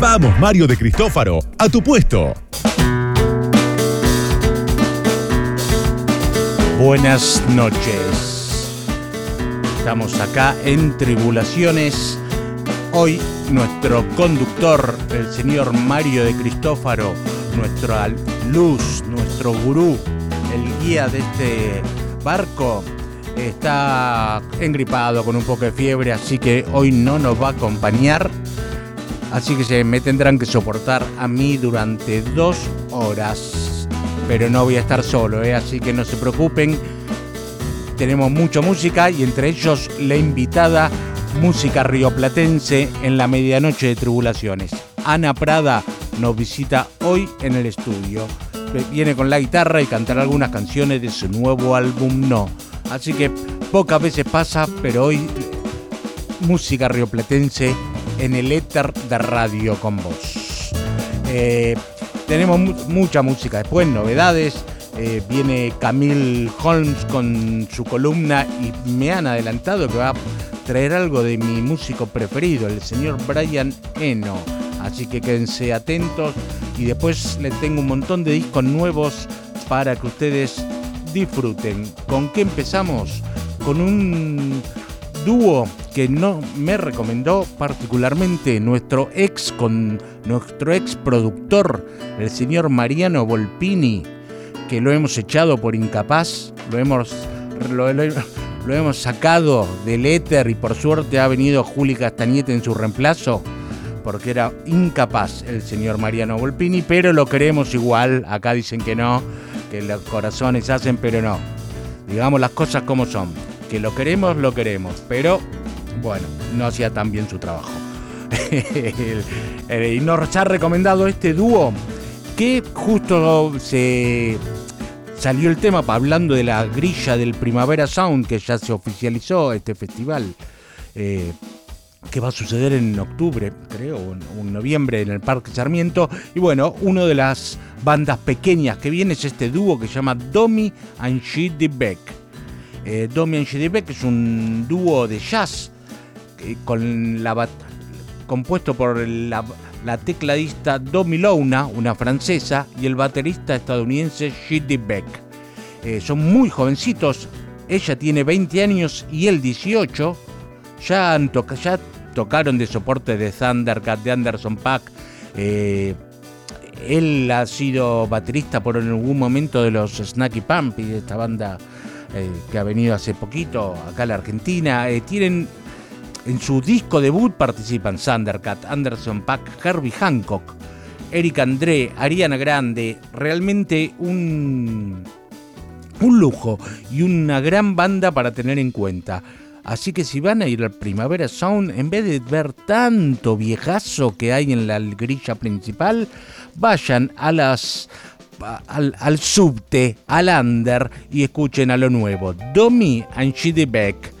Vamos, Mario de Cristófaro, a tu puesto. Buenas noches. Estamos acá en Tribulaciones. Hoy nuestro conductor, el señor Mario de Cristófaro, nuestra luz, nuestro gurú, el guía de este barco, está engripado con un poco de fiebre, así que hoy no nos va a acompañar. Así que se me tendrán que soportar a mí durante dos horas. Pero no voy a estar solo, ¿eh? así que no se preocupen. Tenemos mucha música y entre ellos la invitada música rioplatense en la medianoche de tribulaciones. Ana Prada nos visita hoy en el estudio. Viene con la guitarra y cantará algunas canciones de su nuevo álbum No. Así que pocas veces pasa, pero hoy música rioplatense en el éter de radio con vos. Eh, tenemos mucha música después, novedades. Eh, viene Camille Holmes con su columna y me han adelantado que va a traer algo de mi músico preferido, el señor Brian Eno. Así que quédense atentos y después les tengo un montón de discos nuevos para que ustedes disfruten. ¿Con qué empezamos? Con un dúo que no me recomendó particularmente nuestro ex con nuestro ex productor, el señor Mariano Volpini, que lo hemos echado por incapaz, lo hemos lo, hemos sacado del éter y por suerte ha venido Juli Castañete en su reemplazo porque era incapaz el señor Mariano Volpini, pero lo queremos igual. Acá dicen que no, que los corazones hacen, pero no. Digamos las cosas como son. Que lo queremos, lo queremos, pero bueno, no hacía tan bien su trabajo. y nos ha recomendado este dúo que justo se salió el tema hablando de la grilla del Primavera Sound que ya se oficializó este festival. Eh, que va a suceder en octubre, creo, o en, noviembre en el Parque Sarmiento. Y bueno, una de las bandas pequeñas que viene es este dúo que se llama Domi and She Beck. Eh, Domi and She Beck es un dúo de jazz con compuesto por la, tecladista Domi Louna, una francesa, y el baterista estadounidense Shidi Beck. Eh, son muy jovencitos, ella tiene 20 años y él 18 ya, ya tocaron de soporte de Thundercat, de Anderson Pack. Eh, él ha sido baterista por algún momento de los Snacky Pump y de esta banda eh, que ha venido hace poquito acá a la Argentina. Eh, tienen en su disco debut participan Thundercat, Anderson Pack, Herbie Hancock, Eric André, Ariana Grande. Realmente un, un lujo y una gran banda para tener en cuenta. Así que si van a ir al Primavera Sound, en vez de ver tanto viejazo que hay en la grilla principal, vayan a las al, subte, al under y escuchen a lo nuevo. Domi and Shidi Beck.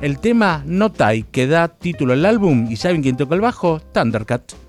El tema No Tai que da título al álbum y saben quién toca el bajo, Thundercat.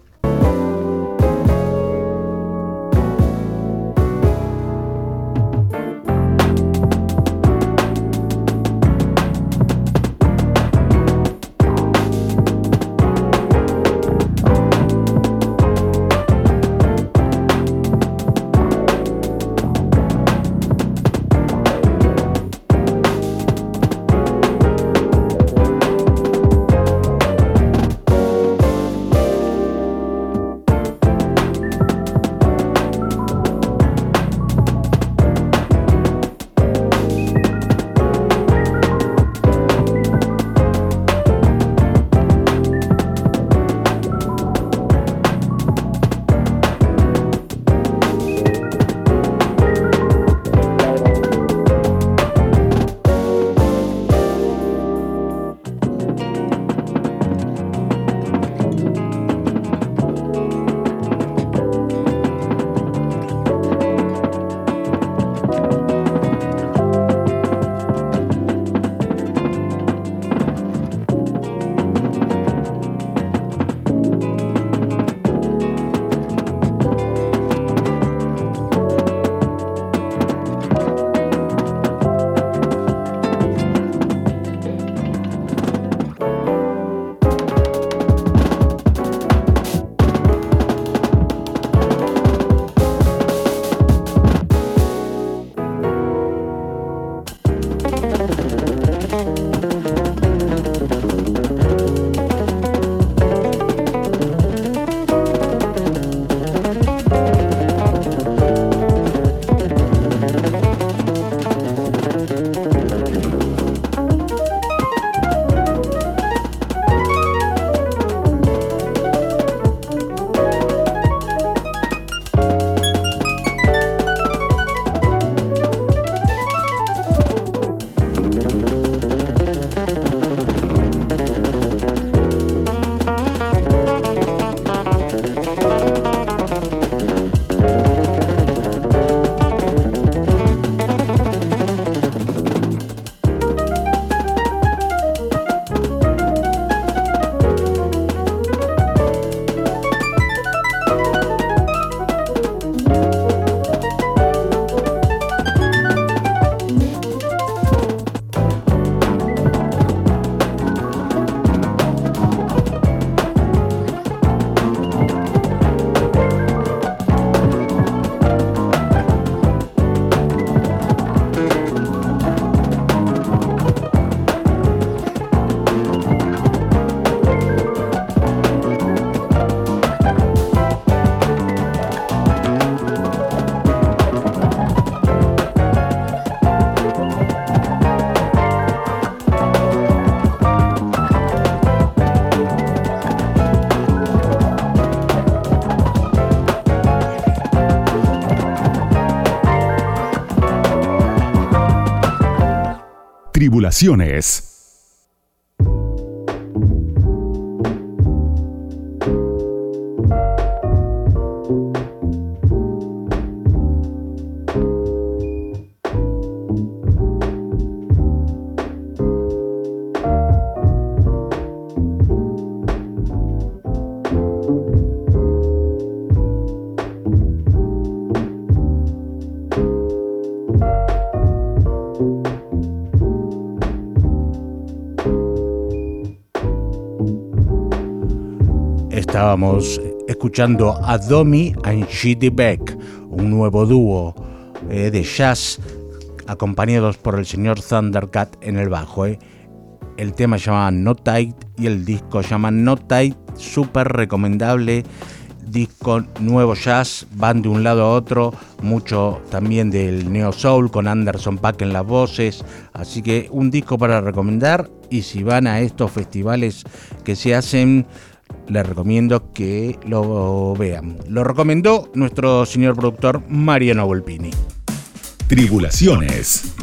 Tribulaciones. Estábamos escuchando a Domi and Shitty Beck, un nuevo dúo eh, de jazz acompañados por el señor Thundercat en el bajo. Eh. El tema se llama No Tight y el disco se llama No Tight, súper recomendable. Disco nuevo jazz, van de un lado a otro, mucho también del neo soul con Anderson Pack en las voces, así que un disco para recomendar y si van a estos festivales que se hacen les recomiendo que lo vean. Lo recomendó nuestro señor productor Mariano Volpini. Tribulaciones.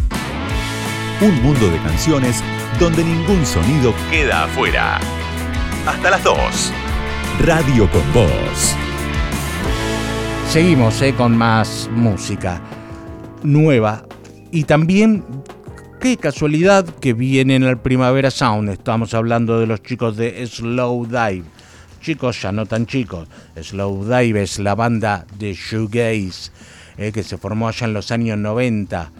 Un mundo de canciones donde ningún sonido queda afuera. Hasta las 2. Radio con Voz. Seguimos eh, con más música nueva y también qué casualidad que vienen al Primavera Sound. Estamos hablando de los chicos de Slow Dive chicos, ya no tan chicos. Slow Dive es la banda de shoegaze eh, que se formó allá en los años 90,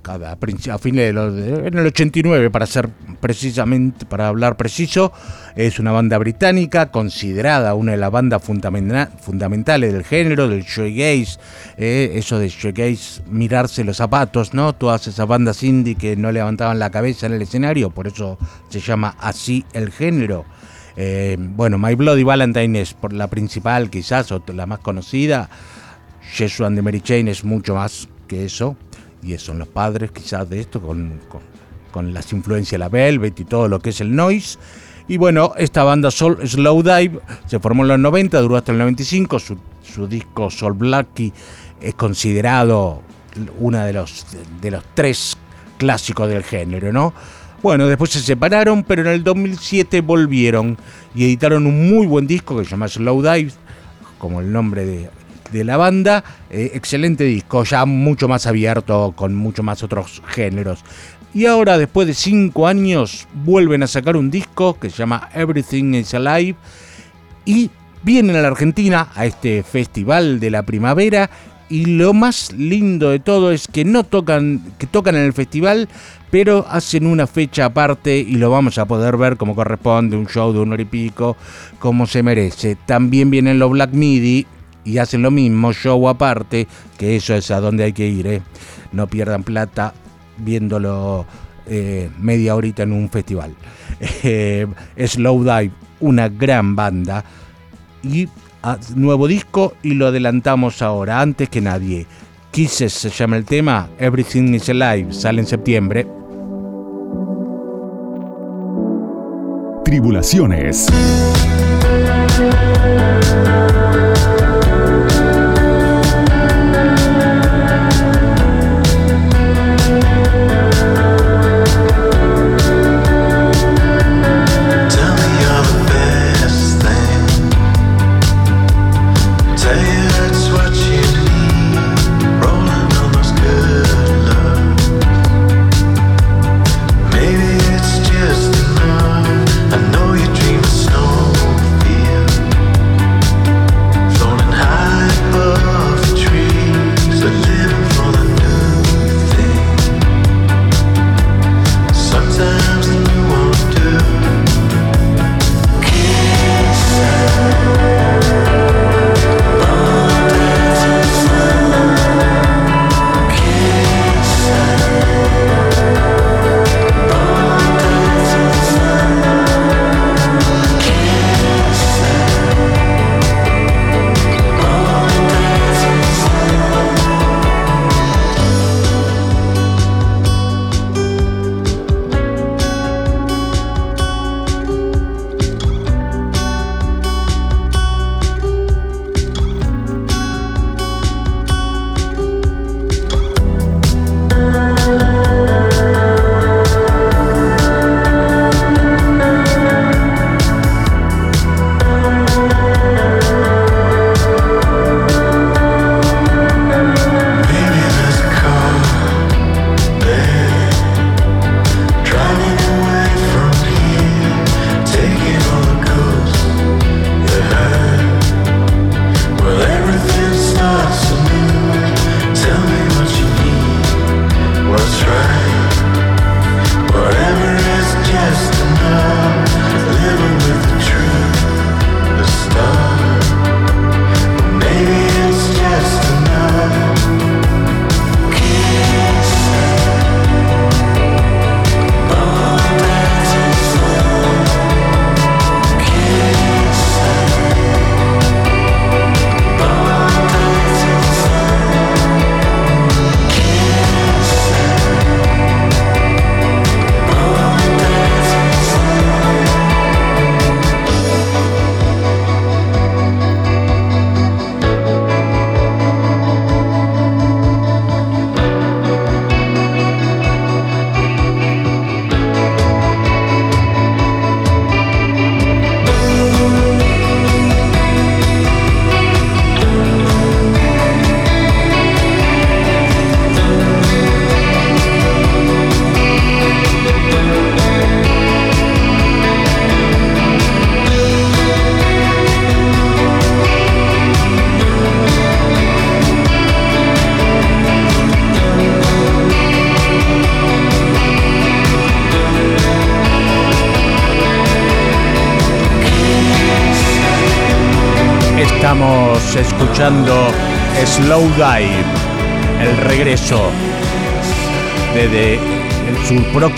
cada, a fines de los, en el 89 para ser precisamente, para hablar preciso, es una banda británica considerada una de las bandas fundamentales del género, del shoegaze, eh, eso de shoegaze, mirarse los zapatos, ¿no? Todas esas bandas indie que no levantaban la cabeza en el escenario, por eso se llama así el género. Eh, bueno, My Bloody Valentine es por la principal quizás, o la más conocida. Jesus and the Mary Chain es mucho más que eso. Y son los padres quizás de esto, con, con, las influencias de la Velvet y todo lo que es el noise. Y bueno, esta banda Soul, Slow Dive se formó en los 90, duró hasta el 95. Su, su disco Soul Blacky es considerado uno de los, de los tres clásicos del género, ¿no? Bueno, después se separaron, pero en el 2007 volvieron y editaron un muy buen disco que se llama Slow Dive, como el nombre de, la banda. Eh, excelente disco, ya mucho más abierto, con mucho más otros géneros. Y ahora, después de cinco años, vuelven a sacar un disco que se llama Everything is Alive y vienen a la Argentina a este festival de la primavera y lo más lindo de todo es que no tocan, que tocan en el festival, pero hacen una fecha aparte y lo vamos a poder ver como corresponde, un show de un hora y pico, como se merece. También vienen los Black Midi y hacen lo mismo, show aparte, que eso es a donde hay que ir, ¿eh? no pierdan plata viéndolo eh, media horita en un festival. Eh, Slow Dive, una gran banda. Y nuevo disco y lo adelantamos ahora, antes que nadie. Kisses se llama el tema, Everything is Alive, sale en septiembre. Tribulaciones.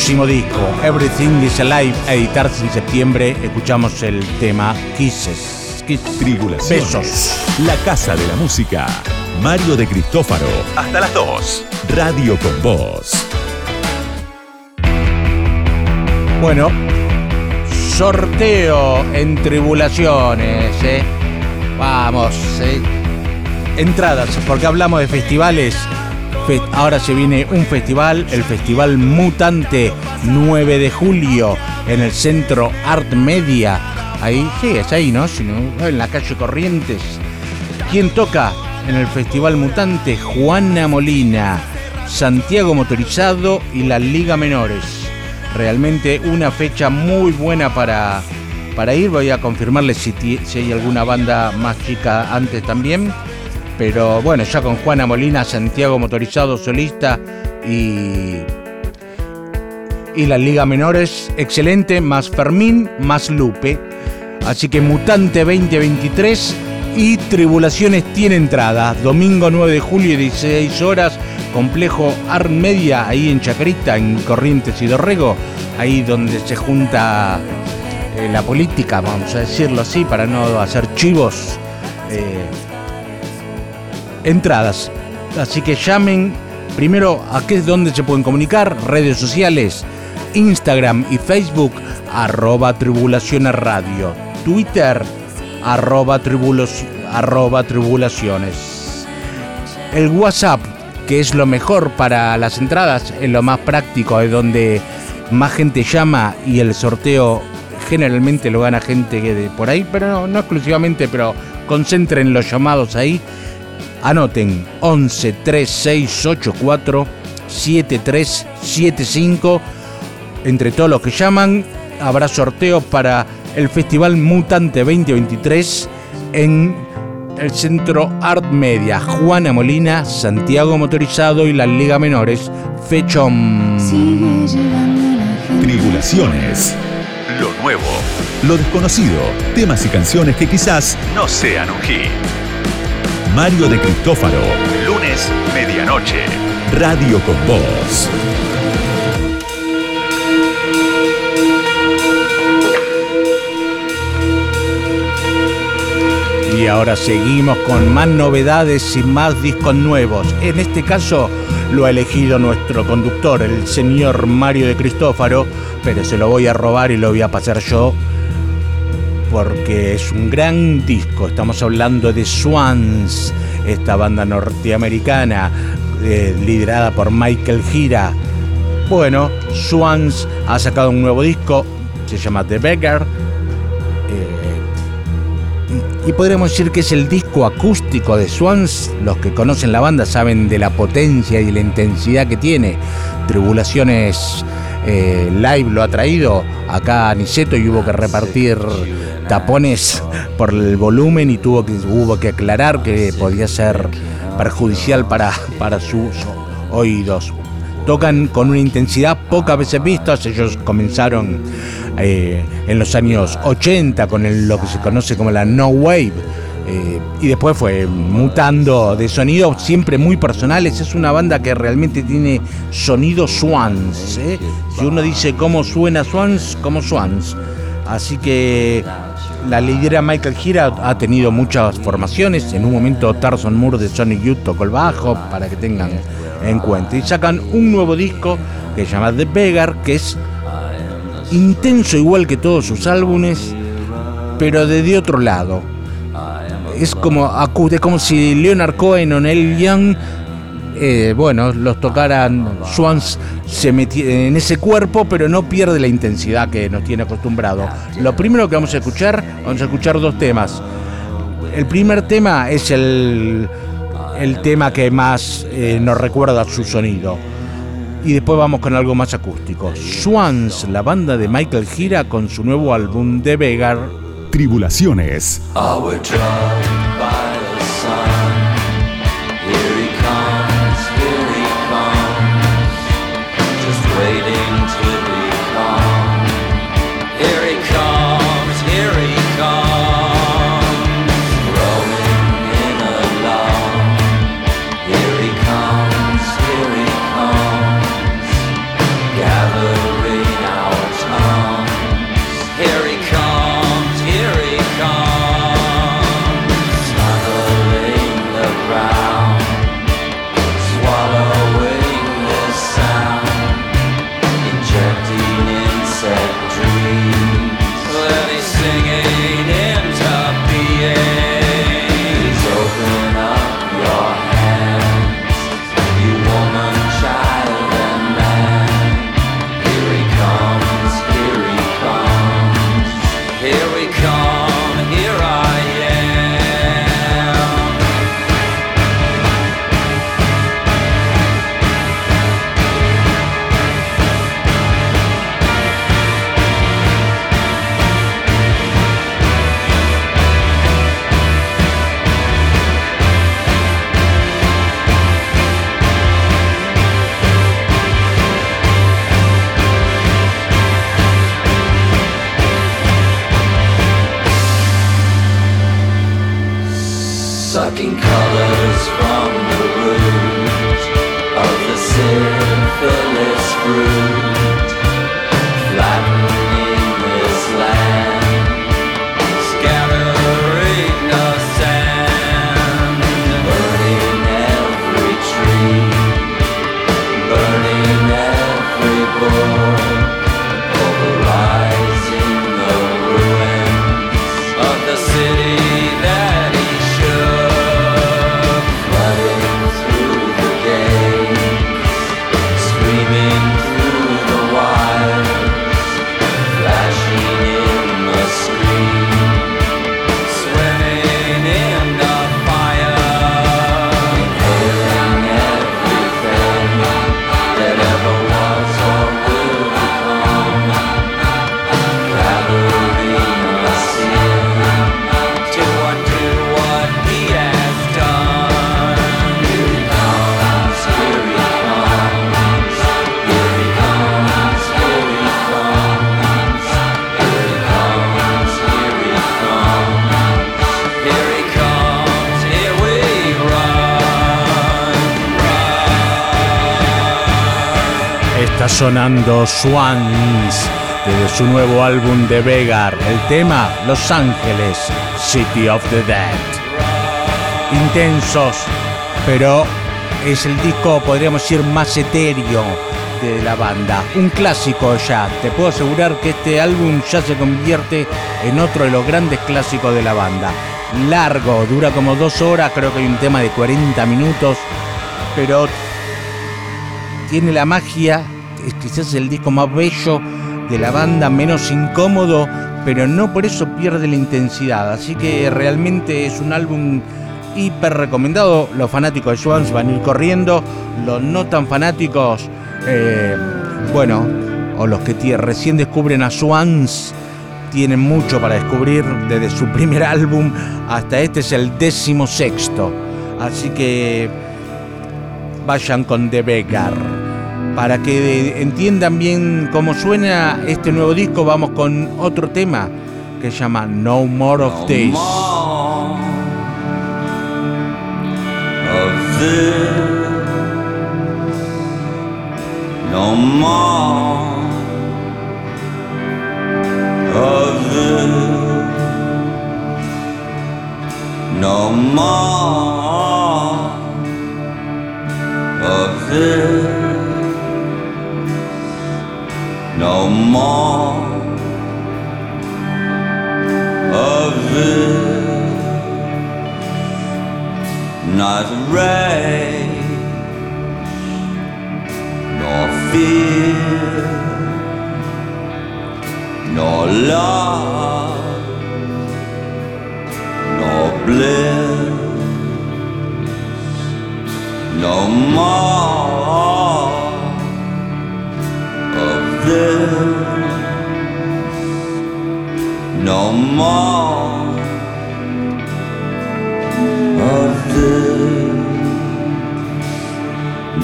Próximo disco, Everything is Alive, a editarse en septiembre. Escuchamos el tema Kisses. Kisses. Besos. La Casa de la Música. Mario de Cristófaro. Hasta las 2. Radio con Voz. Bueno, sorteo en tribulaciones, ¿eh? Vamos, ¿eh? Entradas, porque hablamos de festivales. Ahora se viene un festival, el Festival Mutante, 9 de julio, en el Centro Art Media. Ahí, sí, es ahí, ¿no? En la calle Corrientes. ¿Quién toca en el Festival Mutante? Juana Molina, Santiago Motorizado y la Liga Menores realmente una fecha muy buena para, para ir. Voy a confirmarles si, si hay alguna banda más chica antes también. Pero bueno, ya con Juana Molina, Santiago Motorizado Solista y, y la Liga Menores, excelente, más Fermín, más Lupe. Así que Mutante 2023 y Tribulaciones tiene entrada. Domingo 9 de julio, 16 horas complejo Art Media, ahí en Chacarita, en Corrientes y Dorrego, ahí donde se junta eh, la política, vamos a decirlo así, para no hacer chivos. Eh, entradas. Así que llamen primero a qué es donde se pueden comunicar, redes sociales, Instagram y Facebook, arroba tribulaciones radio, Twitter, arroba, tribulaciones. El WhatsApp que es lo mejor para las entradas, es lo más práctico, es donde más gente llama y el sorteo generalmente lo gana gente de por ahí, pero no, exclusivamente, pero concentren los llamados ahí. Anoten 11 3684 7375. Entre todos los que llaman, habrá sorteo para el Festival Mutante 2023 en el Centro Art Media, Juana Molina, Santiago Motorizado y la Liga Menores, Fechón. Tribulaciones. Lo nuevo, lo desconocido, temas y canciones que quizás no sean un hit. Mario de Cristófaro, lunes, medianoche. Radio con Voz. Y ahora seguimos con más novedades y más discos nuevos. En este caso lo ha elegido nuestro conductor, el señor Mario de Cristófaro, pero se lo voy a robar y lo voy a pasar yo porque es un gran disco. Estamos hablando de Swans, esta banda norteamericana eh, liderada por Michael Gira. Bueno, Swans ha sacado un nuevo disco, se llama The Beggar y podríamos decir que es el disco acústico de Swans. Los que conocen la banda saben de la potencia y la intensidad que tiene. Tribulaciones eh, Live lo ha traído acá a Niceto y hubo que repartir tapones por el volumen y tuvo que, hubo que aclarar que podía ser perjudicial para, para sus oídos. Tocan con una intensidad pocas veces vistas. Ellos comenzaron eh, en los años 80 con lo que se conoce como la No Wave. Eh, y después fue mutando de sonidos siempre muy personales. Es una banda que realmente tiene sonido Swans. ¿eh? Si uno dice cómo suena Swans, como Swans. Así que la lidera Michael Gira ha tenido muchas formaciones. En un momento Tarson Moore de Sonic Youth tocó el bajo, para que tengan en cuenta. Y sacan un nuevo disco que se llama The Beggar, que es intenso igual que todos sus álbumes, pero desde otro lado. Es como, es como si Leonard Cohen o Neil Young, eh, bueno, los tocaran, Swans se metió en ese cuerpo, pero no pierde la intensidad que nos tiene acostumbrado. Lo primero que vamos a escuchar, vamos a escuchar dos temas. El primer tema es el el tema que más eh, nos recuerda su sonido. Y después vamos con algo más acústico. Swans, la banda de Michael Gira con su nuevo álbum de Vegar. Tribulaciones. Sonando Swans desde su nuevo álbum de Vegar. El tema Los Ángeles, City of the Dead. Intensos, pero es el disco, podríamos decir, más etéreo de la banda. Un clásico ya. Te puedo asegurar que este álbum ya se convierte en otro de los grandes clásicos de la banda. Largo, dura como dos horas, creo que hay un tema de 40 minutos, pero tiene la magia, es quizás el disco más bello de la banda, menos incómodo, pero no por eso pierde la intensidad. Así que realmente es un álbum hiper recomendado. Los fanáticos de Swans van a ir corriendo, los no tan fanáticos, eh, bueno, o los que recién descubren a Swans, tienen mucho para descubrir desde su primer álbum hasta este es el décimo sexto. Así que vayan con The Beggar. Para que entiendan bien cómo suena este nuevo disco, vamos con otro tema que se llama No More of This. more of this. No more of this. No more of this. No more of this, neither rage nor fear nor love nor bliss, no more this no more of this.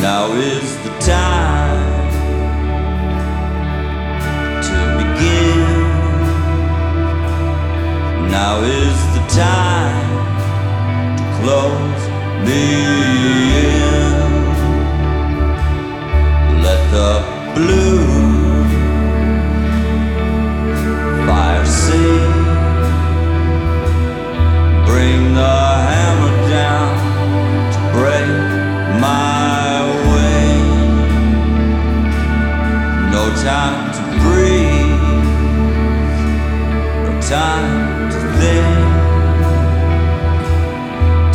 Now is the time to begin. Now is the time to close me time to breathe, no time to think.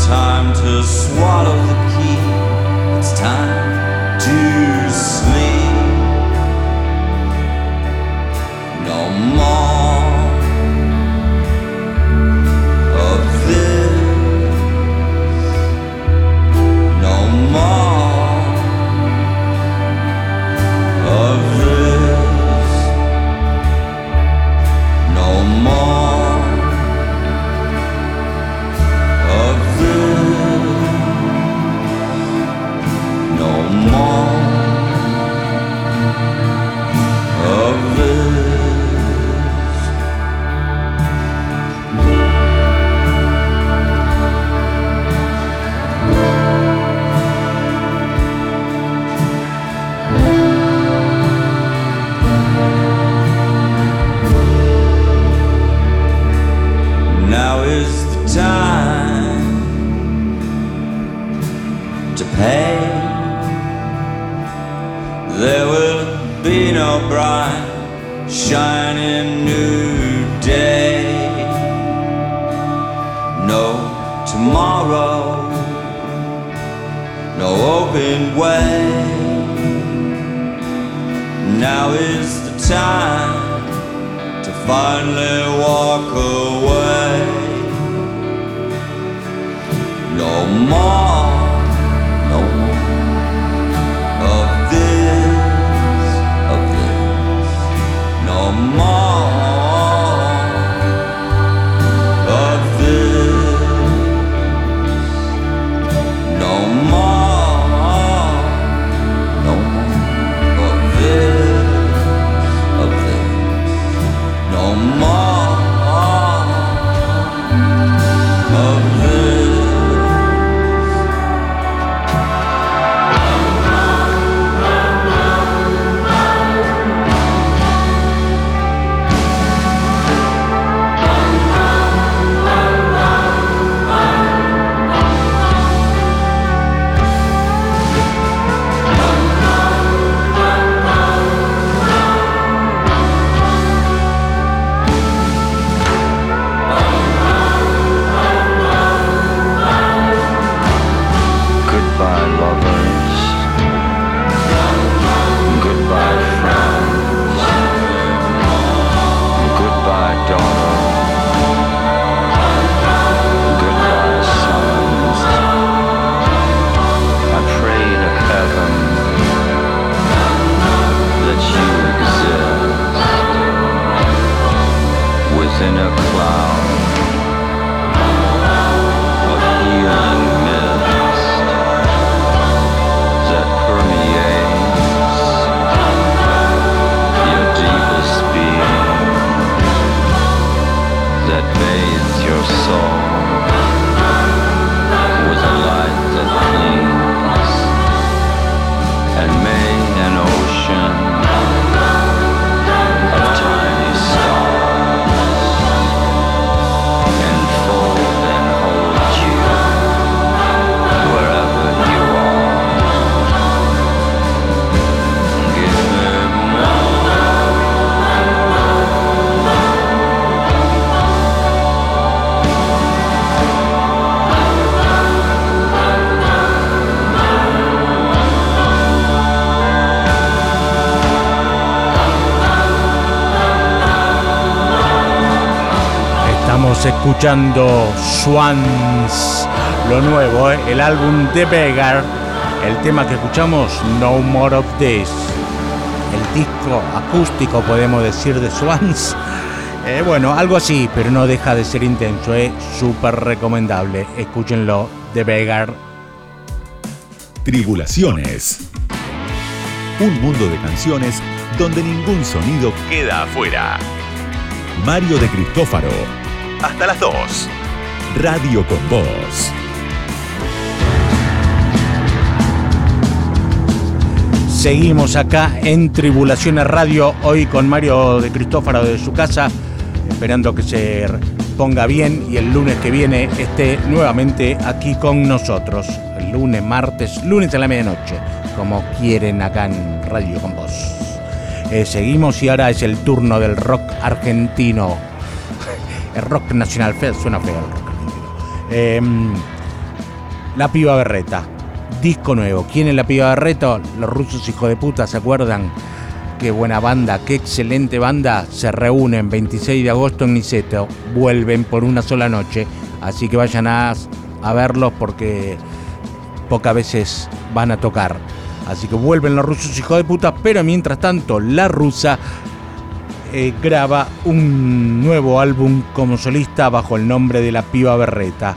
Time to swallow the key. It's time open way. Now is the time to finally walk away. No more, escuchando Swans, lo nuevo, ¿eh? el álbum de Beggar. El tema que escuchamos, No More of This. El disco acústico, podemos decir, de Swans. Eh, bueno, algo así, pero no deja de ser intenso, es súper recomendable. Escúchenlo, de Beggar. Tribulaciones. Un mundo de canciones donde ningún sonido queda afuera. Mario de Cristófaro. Hasta las 2. Radio con Voz. Seguimos acá en Tribulaciones Radio, hoy con Mario de Cristófaro de su casa, esperando que se ponga bien y el lunes que viene esté nuevamente aquí con nosotros. El lunes, martes, lunes a la medianoche, como quieren acá en Radio con Vos. Eh, seguimos y ahora es el turno del rock argentino. Rock nacional, feo, suena feo el rock. Em, la piba berreta. Disco nuevo. ¿Quién es la piba berreta? Los rusos hijo de puta, ¿se acuerdan? Qué buena banda, qué excelente banda. Se reúnen 26 de agosto en Niceto. Vuelven por una sola noche. Así que vayan a, a verlos porque pocas veces van a tocar. Así que vuelven los rusos hijos de puta. Pero mientras tanto, la rusa eh, graba un nuevo álbum como solista bajo el nombre de La Piba Berreta.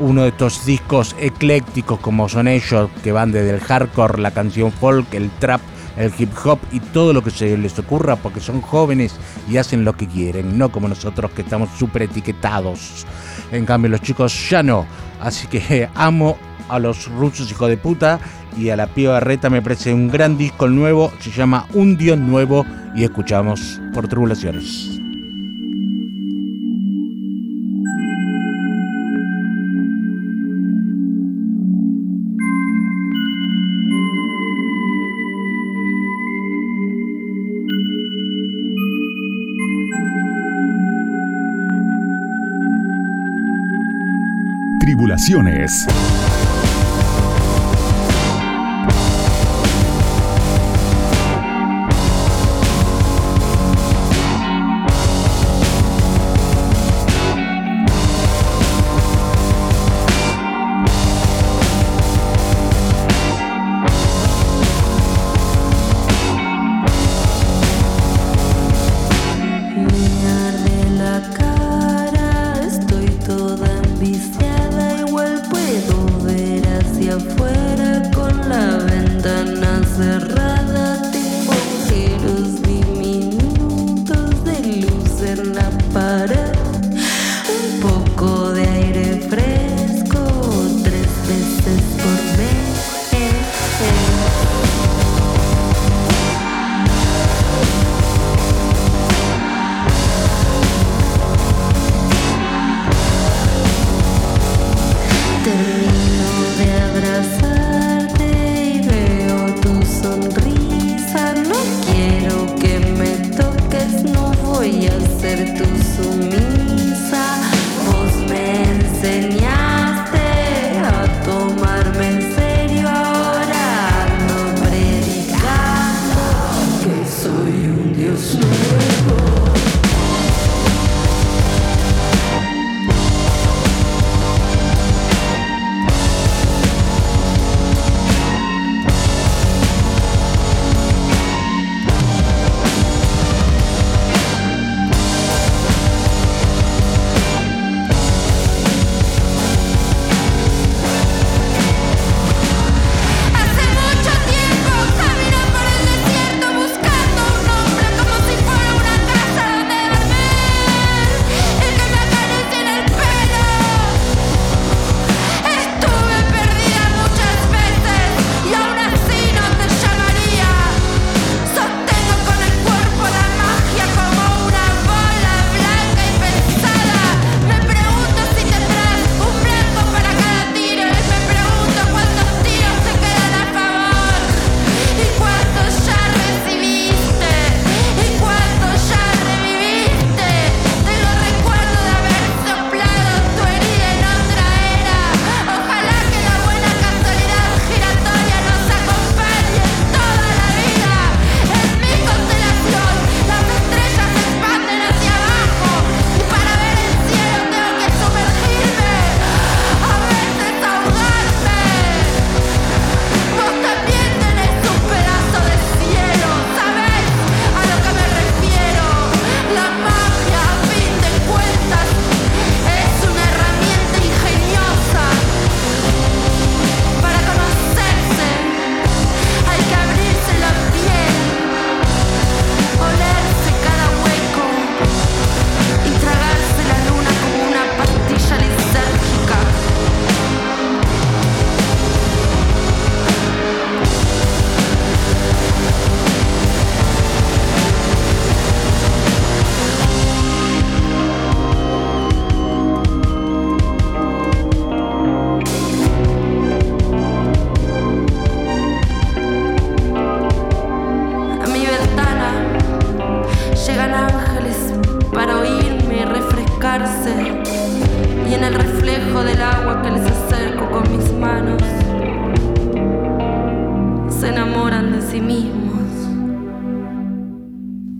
Uno de estos discos eclécticos como son ellos, que van desde el hardcore, la canción folk, el trap, el hip hop y todo lo que se les ocurra porque son jóvenes y hacen lo que quieren, no como nosotros que estamos súper etiquetados. En cambio los chicos ya no. Así que amo a los rusos hijo de puta y a la piba Reta me parece un gran disco nuevo, se llama Un Dios Nuevo y escuchamos por tribulaciones. Tribulaciones.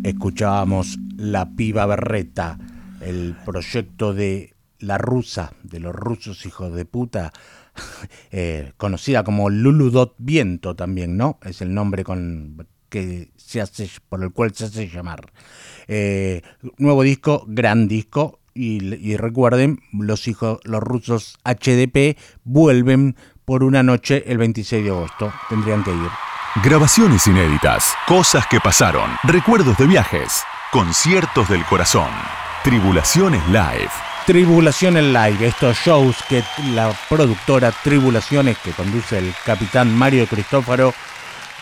Escuchábamos La Piba Berreta, el proyecto de la rusa, de los rusos hijos de puta, eh, conocida como Luludot Viento también, ¿no? Es el nombre con que se hace, por el cual se hace llamar. Eh, nuevo disco, gran disco. Y, y, recuerden, los hijos, los rusos HDP vuelven por una noche el 26 de agosto. Tendrían que ir. Grabaciones inéditas, cosas que pasaron, recuerdos de viajes, conciertos del corazón, tribulaciones live. Tribulaciones Live, estos shows que la productora Tribulaciones, que conduce el capitán Mario Cristófaro,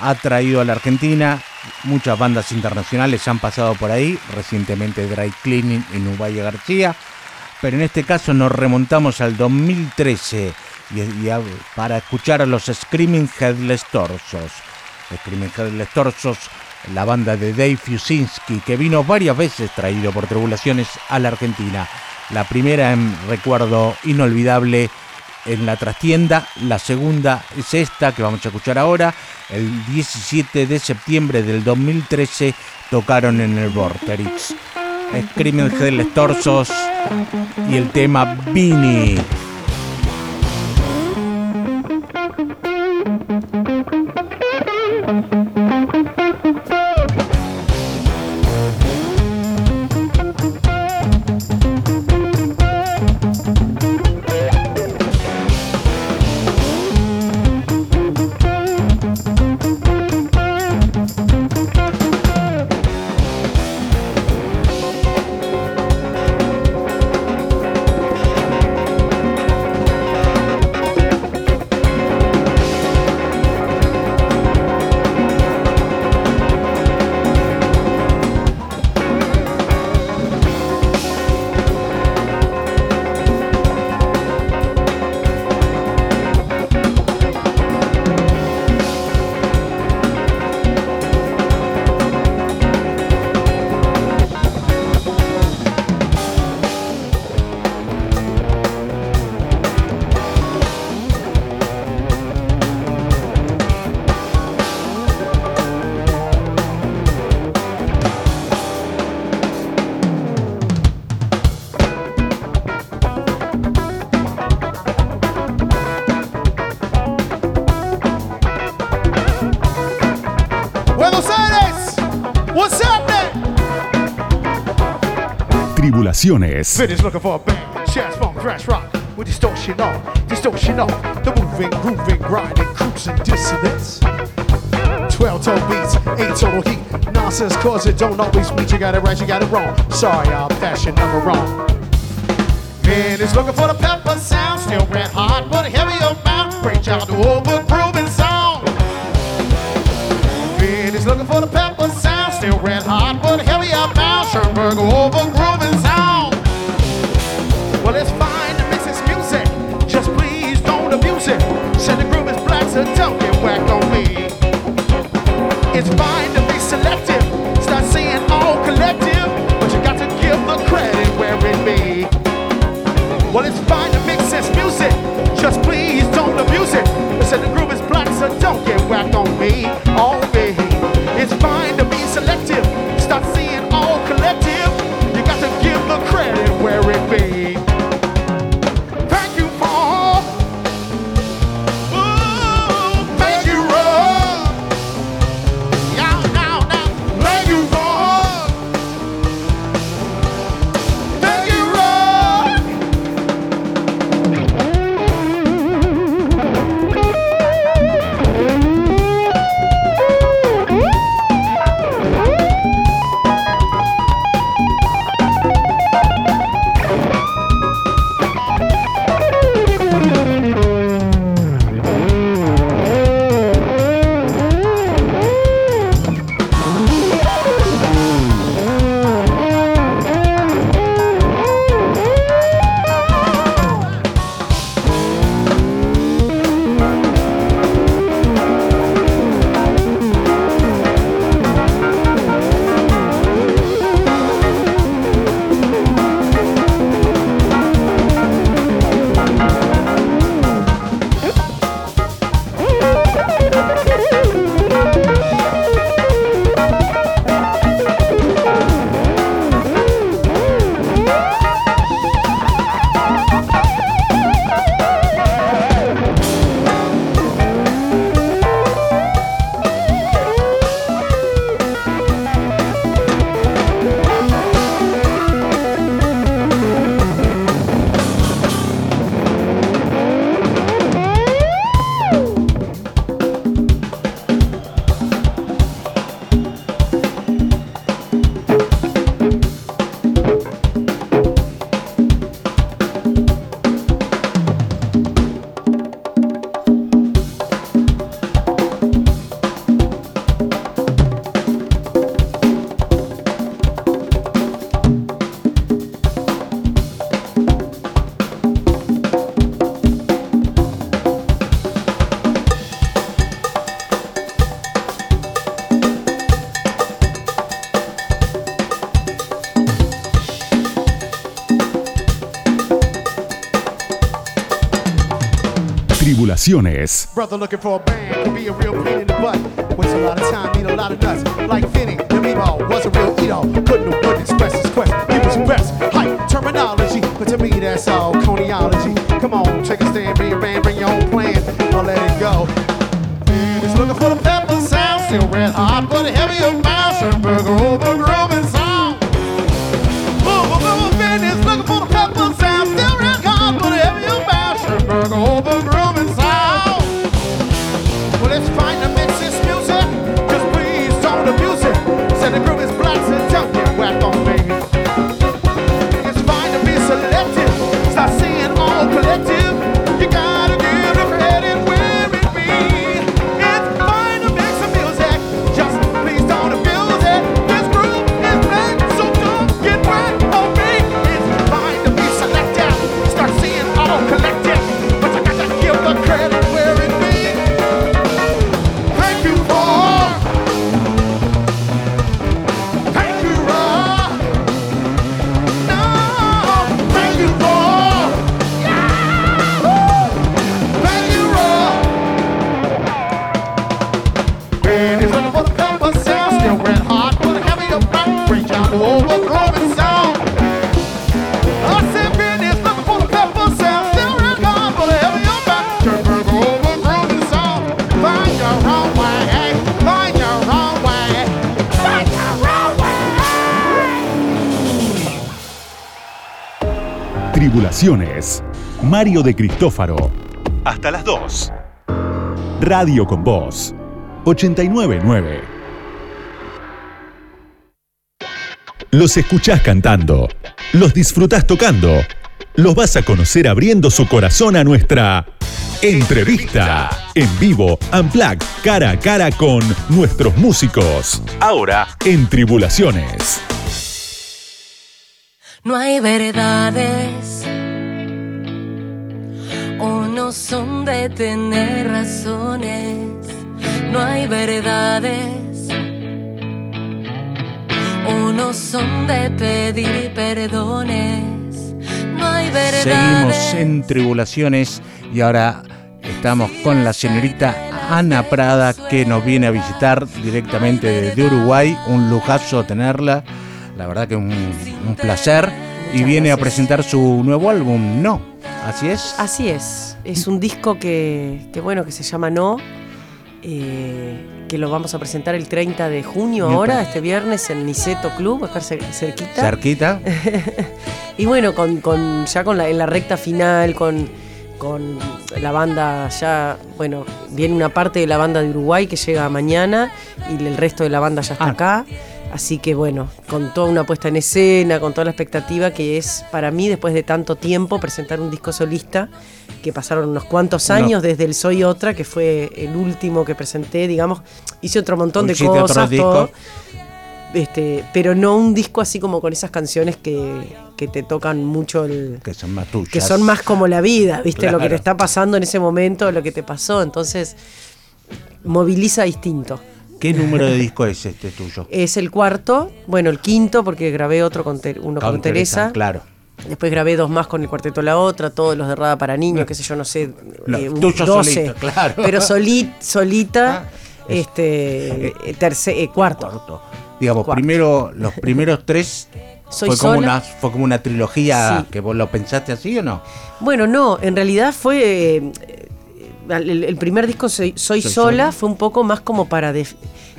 ha traído a la Argentina. Muchas bandas internacionales han pasado por ahí, recientemente Dry Cleaning y Nubaya García, pero en este caso nos remontamos al 2013 y, para escuchar a los Screaming Headless Torsos. Experimentales Torsos, la banda de Dave Fusinski, que vino varias veces traído por tribulaciones a la Argentina. La primera en recuerdo inolvidable en la trastienda, la segunda es esta que vamos a escuchar ahora. El 17 de septiembre del 2013 tocaron en el Vorterix. Screaming Headless Torsos y el tema Vini. Tribulaciones. Finish looking for a band, jazz, funk, thrash, rock with distortion on, distortion off, the moving, grooving, grinding, cruising dissonance. 12 total beats, 8 total heat. Nonsense cause it don't always meet. You got it right, you got it wrong. Sorry, I'm fashion, number wrong. Man is looking for the pepper sound, still red hot, but heavy amount. Break out the over grooving song. Man looking for the pepper sound, still red hot, but heavy amount. Schoenberg over don't get whacked on me. Brother looking for a band can be a real pain in the butt. Waste a lot of time, need a lot of nuts. Like Tribulaciones. Mario de Cristófaro. Hasta las 2. Radio con Voz. 899. Los escuchás cantando. Los disfrutás tocando. Los vas a conocer abriendo su corazón a nuestra entrevista. En vivo, Unplugged, cara a cara con nuestros músicos. Ahora en Tribulaciones. No hay verdades o no son de tener razones. No hay verdades o no son de pedir perdones. No hay verdades. Seguimos en tribulaciones y ahora estamos con la señorita Ana Prada que nos viene a visitar directamente desde Uruguay. Un lujazo tenerla, la verdad que un, un placer. y viene a presentar su nuevo álbum, ¿no? ¿Así es? Así es. Es un disco que, que bueno, que se llama No. eh, que lo vamos a presentar el 30 de junio ahora, este viernes en Niceto Club, acá cer- cerquita. Cerquita. Y bueno, con, con- ya con la, en la recta final, con, con la banda ya, bueno, viene una parte de la banda de Uruguay que llega mañana y el resto de la banda ya está Ah. acá. Así que bueno, con toda una puesta en escena, con toda la expectativa que es para mí después de tanto tiempo presentar un disco solista, que pasaron unos cuantos años desde el Soy Otra, que fue el último que presenté, digamos, hice otro montón de cosas, todo, este, pero no un disco así como con esas canciones que, que te tocan mucho el, Que son más tuyas. que son más como la vida, ¿viste? Lo que te está pasando en ese momento, lo que te pasó. Entonces, moviliza distinto. ¿Qué número de disco es este tuyo? Es el cuarto, bueno, el quinto, porque grabé otro con, Ter- uno con, Teresa. Claro. Después grabé dos más con el cuarteto La Otra, todos los de Rada para Niños, qué sé yo, no sé, eh, un- tuyos 12. solitos, claro. Pero soli- solita, Ah, es- este, eh, terce- eh, cuarto. Digamos, Cuarto. primero, los primeros tres Soy fue como, una, fue como una trilogía Sí. que vos lo pensaste así o no? Bueno, no, en realidad fue. El, el primer disco Soy, Soy Soy sola, Sola. fue un poco más como para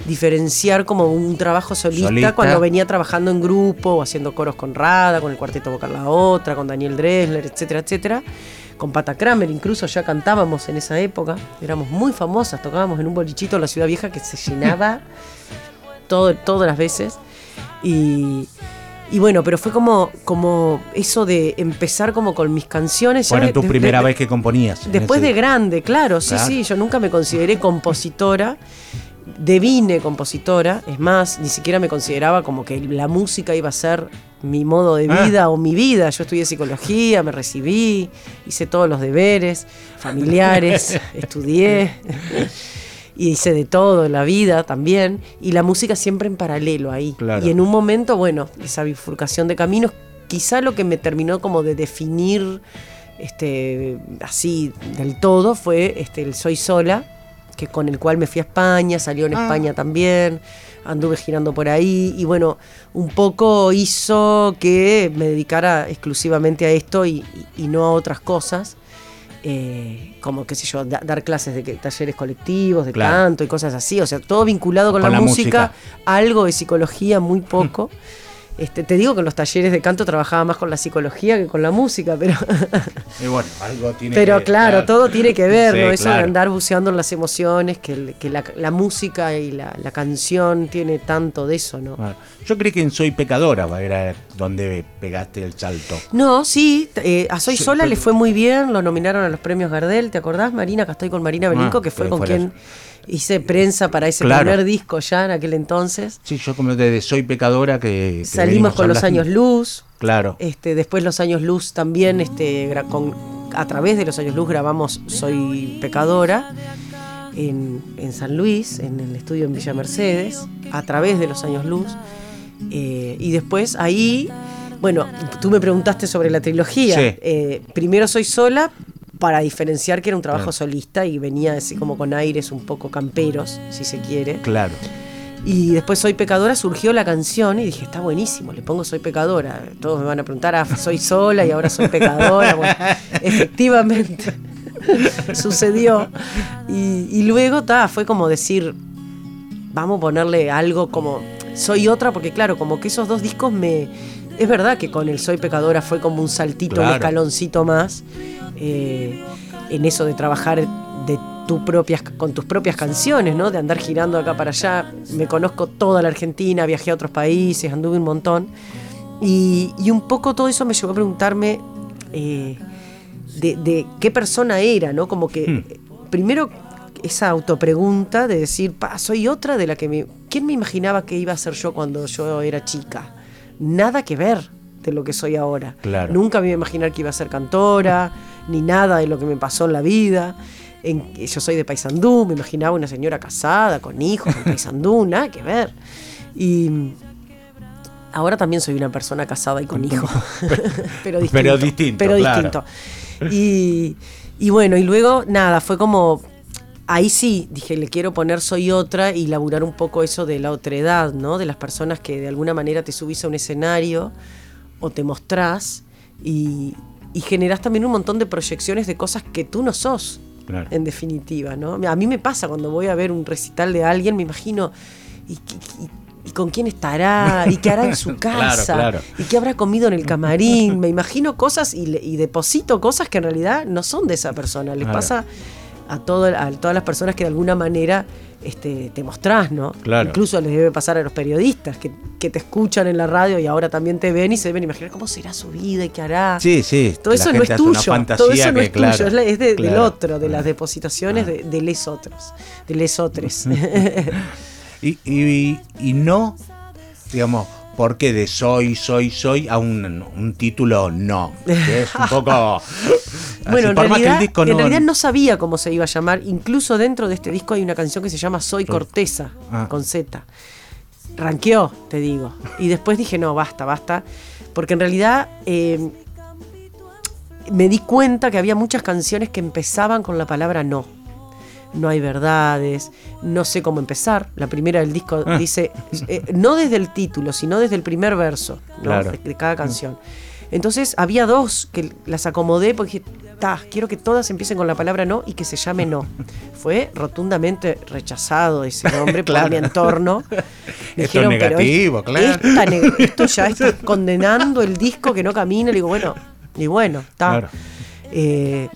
diferenciar como un trabajo solista, Solista. cuando venía trabajando en grupo o haciendo coros con Rada, con el cuarteto vocal La Otra, con Daniel Dresler, etcétera, etcétera. Con Pata Kramer, incluso ya cantábamos en esa época. Éramos muy famosas, tocábamos en un bolichito en la ciudad vieja que se llenaba todo, todas las veces. Y, y bueno, pero fue como, como eso de empezar como con mis canciones. Bueno, tu de- primera de- vez que componías. Después de grande, claro, sí, Claro. sí, yo nunca me consideré compositora, devine compositora, es más, ni siquiera me consideraba como que la música iba a ser mi modo de Ah. vida o mi vida. Yo estudié psicología, me recibí, hice todos los deberes familiares, estudié y hice de todo en la vida también, y la música siempre en paralelo ahí. Claro. Y en un momento, bueno, esa bifurcación de caminos, quizá lo que me terminó como de definir este, así del todo fue este, el Soy Sola, que con el cual me fui a España, salió en Ah. España también, anduve girando por ahí y bueno, un poco hizo que me dedicara exclusivamente a esto y, y- y no a otras cosas. Eh, como qué sé yo, da- dar clases de que- talleres colectivos, de Claro. canto y cosas así, o sea, todo vinculado con, Con la, la música, música. algo de psicología, muy poco. Este, te digo que en los talleres de canto trabajaba más con la psicología que con la música, pero, Y bueno, algo tiene pero que- claro, todo tiene que ver, Sí, ¿no? Eso de andar buceando en las emociones, que, la, la música y la, la canción tiene tanto de eso, ¿no? Bueno, yo creí que en Soy Pecadora era donde pegaste el salto. No, sí, eh, a Soy Sí, Sola pero- le fue muy bien, lo nominaron a los premios Gardel, ¿te acordás, Marina? Acá estoy con Marina Belinco, Ah, que fue pero con fue quien hice prensa para ese Claro. primer disco ya en aquel entonces. Sí, yo como desde Soy Pecadora que... que Salimos con los años luz, Claro. este, después los años luz también, este, con, a través de los años luz grabamos Soy Pecadora en, en San Luis, en el estudio en Villa Mercedes, a través de los años luz. Eh, y después ahí, bueno, tú me preguntaste sobre la trilogía. Sí. Eh, primero Soy Sola para diferenciar que era un trabajo Claro. solista y venía así como con aires un poco camperos, si se quiere. Claro. Y después Soy Pecadora surgió la canción y dije, está buenísimo, le pongo Soy Pecadora. Todos me van a preguntar, ah, soy sola y ahora soy pecadora. Bueno, efectivamente sucedió. Y, y luego ta, fue como decir, vamos a ponerle algo como Soy otra, porque claro, como que esos dos discos me... Es verdad que con el Soy Pecadora fue como un saltito, un escaloncito más eh, en eso de trabajar de tu propias, con tus propias canciones, ¿no? De andar girando acá para allá. Me conozco toda la Argentina, viajé a otros países, anduve un montón. Y, y un poco todo eso me llevó a preguntarme eh, de, de qué persona era, ¿no? Como que Hmm. primero esa autopregunta de decir, pa, soy otra de la que me... ¿Quién me imaginaba que iba a ser yo cuando yo era chica? Nada que ver de lo que soy ahora. Claro. Nunca me iba a imaginar que iba a ser cantora, ni nada de lo que me pasó en la vida. En- yo soy de Paysandú, me imaginaba una señora casada, con hijos, en Paysandú, nada que ver. Y ahora también soy una persona casada y con hijos. pero distinto. Pero distinto, Pero claro. distinto. Y, y bueno, y luego nada, fue como. Ahí sí, dije, le quiero poner soy otra y laburar un poco eso de la otredad, ¿no? De las personas que de alguna manera te subís a un escenario o te mostrás y, y generás también un montón de proyecciones de cosas que tú no sos, Claro. en definitiva, ¿no? A mí me pasa cuando voy a ver un recital de alguien, me imagino, ¿y, y- y- y con quién estará? ¿Y qué hará en su casa? claro. ¿Y qué habrá comido en el camarín? Me imagino cosas y, deposito cosas que en realidad no son de esa persona. Les pasa a, todo- a todas las personas que de alguna manera este, te mostrás, ¿no? Claro. Incluso les debe pasar a los periodistas que, que te escuchan en la radio y ahora también te ven y se deben imaginar cómo será su vida y qué hará. Sí, sí. Todo la eso no es tuyo. Todo eso no es claro, tuyo. Es, la- es de- del claro. otro, de las Ah. depositaciones Ah. de, de les otros. De les otros. Y, y- y no, digamos, porque de soy, soy, soy a un, un título no. Que es un poco. Bueno, en que realidad, el disco en realidad no sabía cómo se iba a llamar. Incluso dentro de este disco hay una canción que se llama Soy Corteza, Ah. con Z. Ranqueó, te digo. Y después dije, no, basta, basta. Porque en realidad eh, me di cuenta que había muchas canciones que empezaban con la palabra no. No hay verdades, no sé cómo empezar. La primera del disco Ah. dice, eh, no desde el título, sino desde el primer verso ¿no? Claro. de, de cada canción. Entonces había dos que las acomodé porque dije, ta, quiero que todas empiecen con la palabra no y que se llame no. Fue rotundamente rechazado ese nombre por mi entorno. Me Esto es "Pero negativo, es- claro". esta esto ya está condenando el disco que no camina. Le digo, bueno, y bueno, está. Claro. Eh,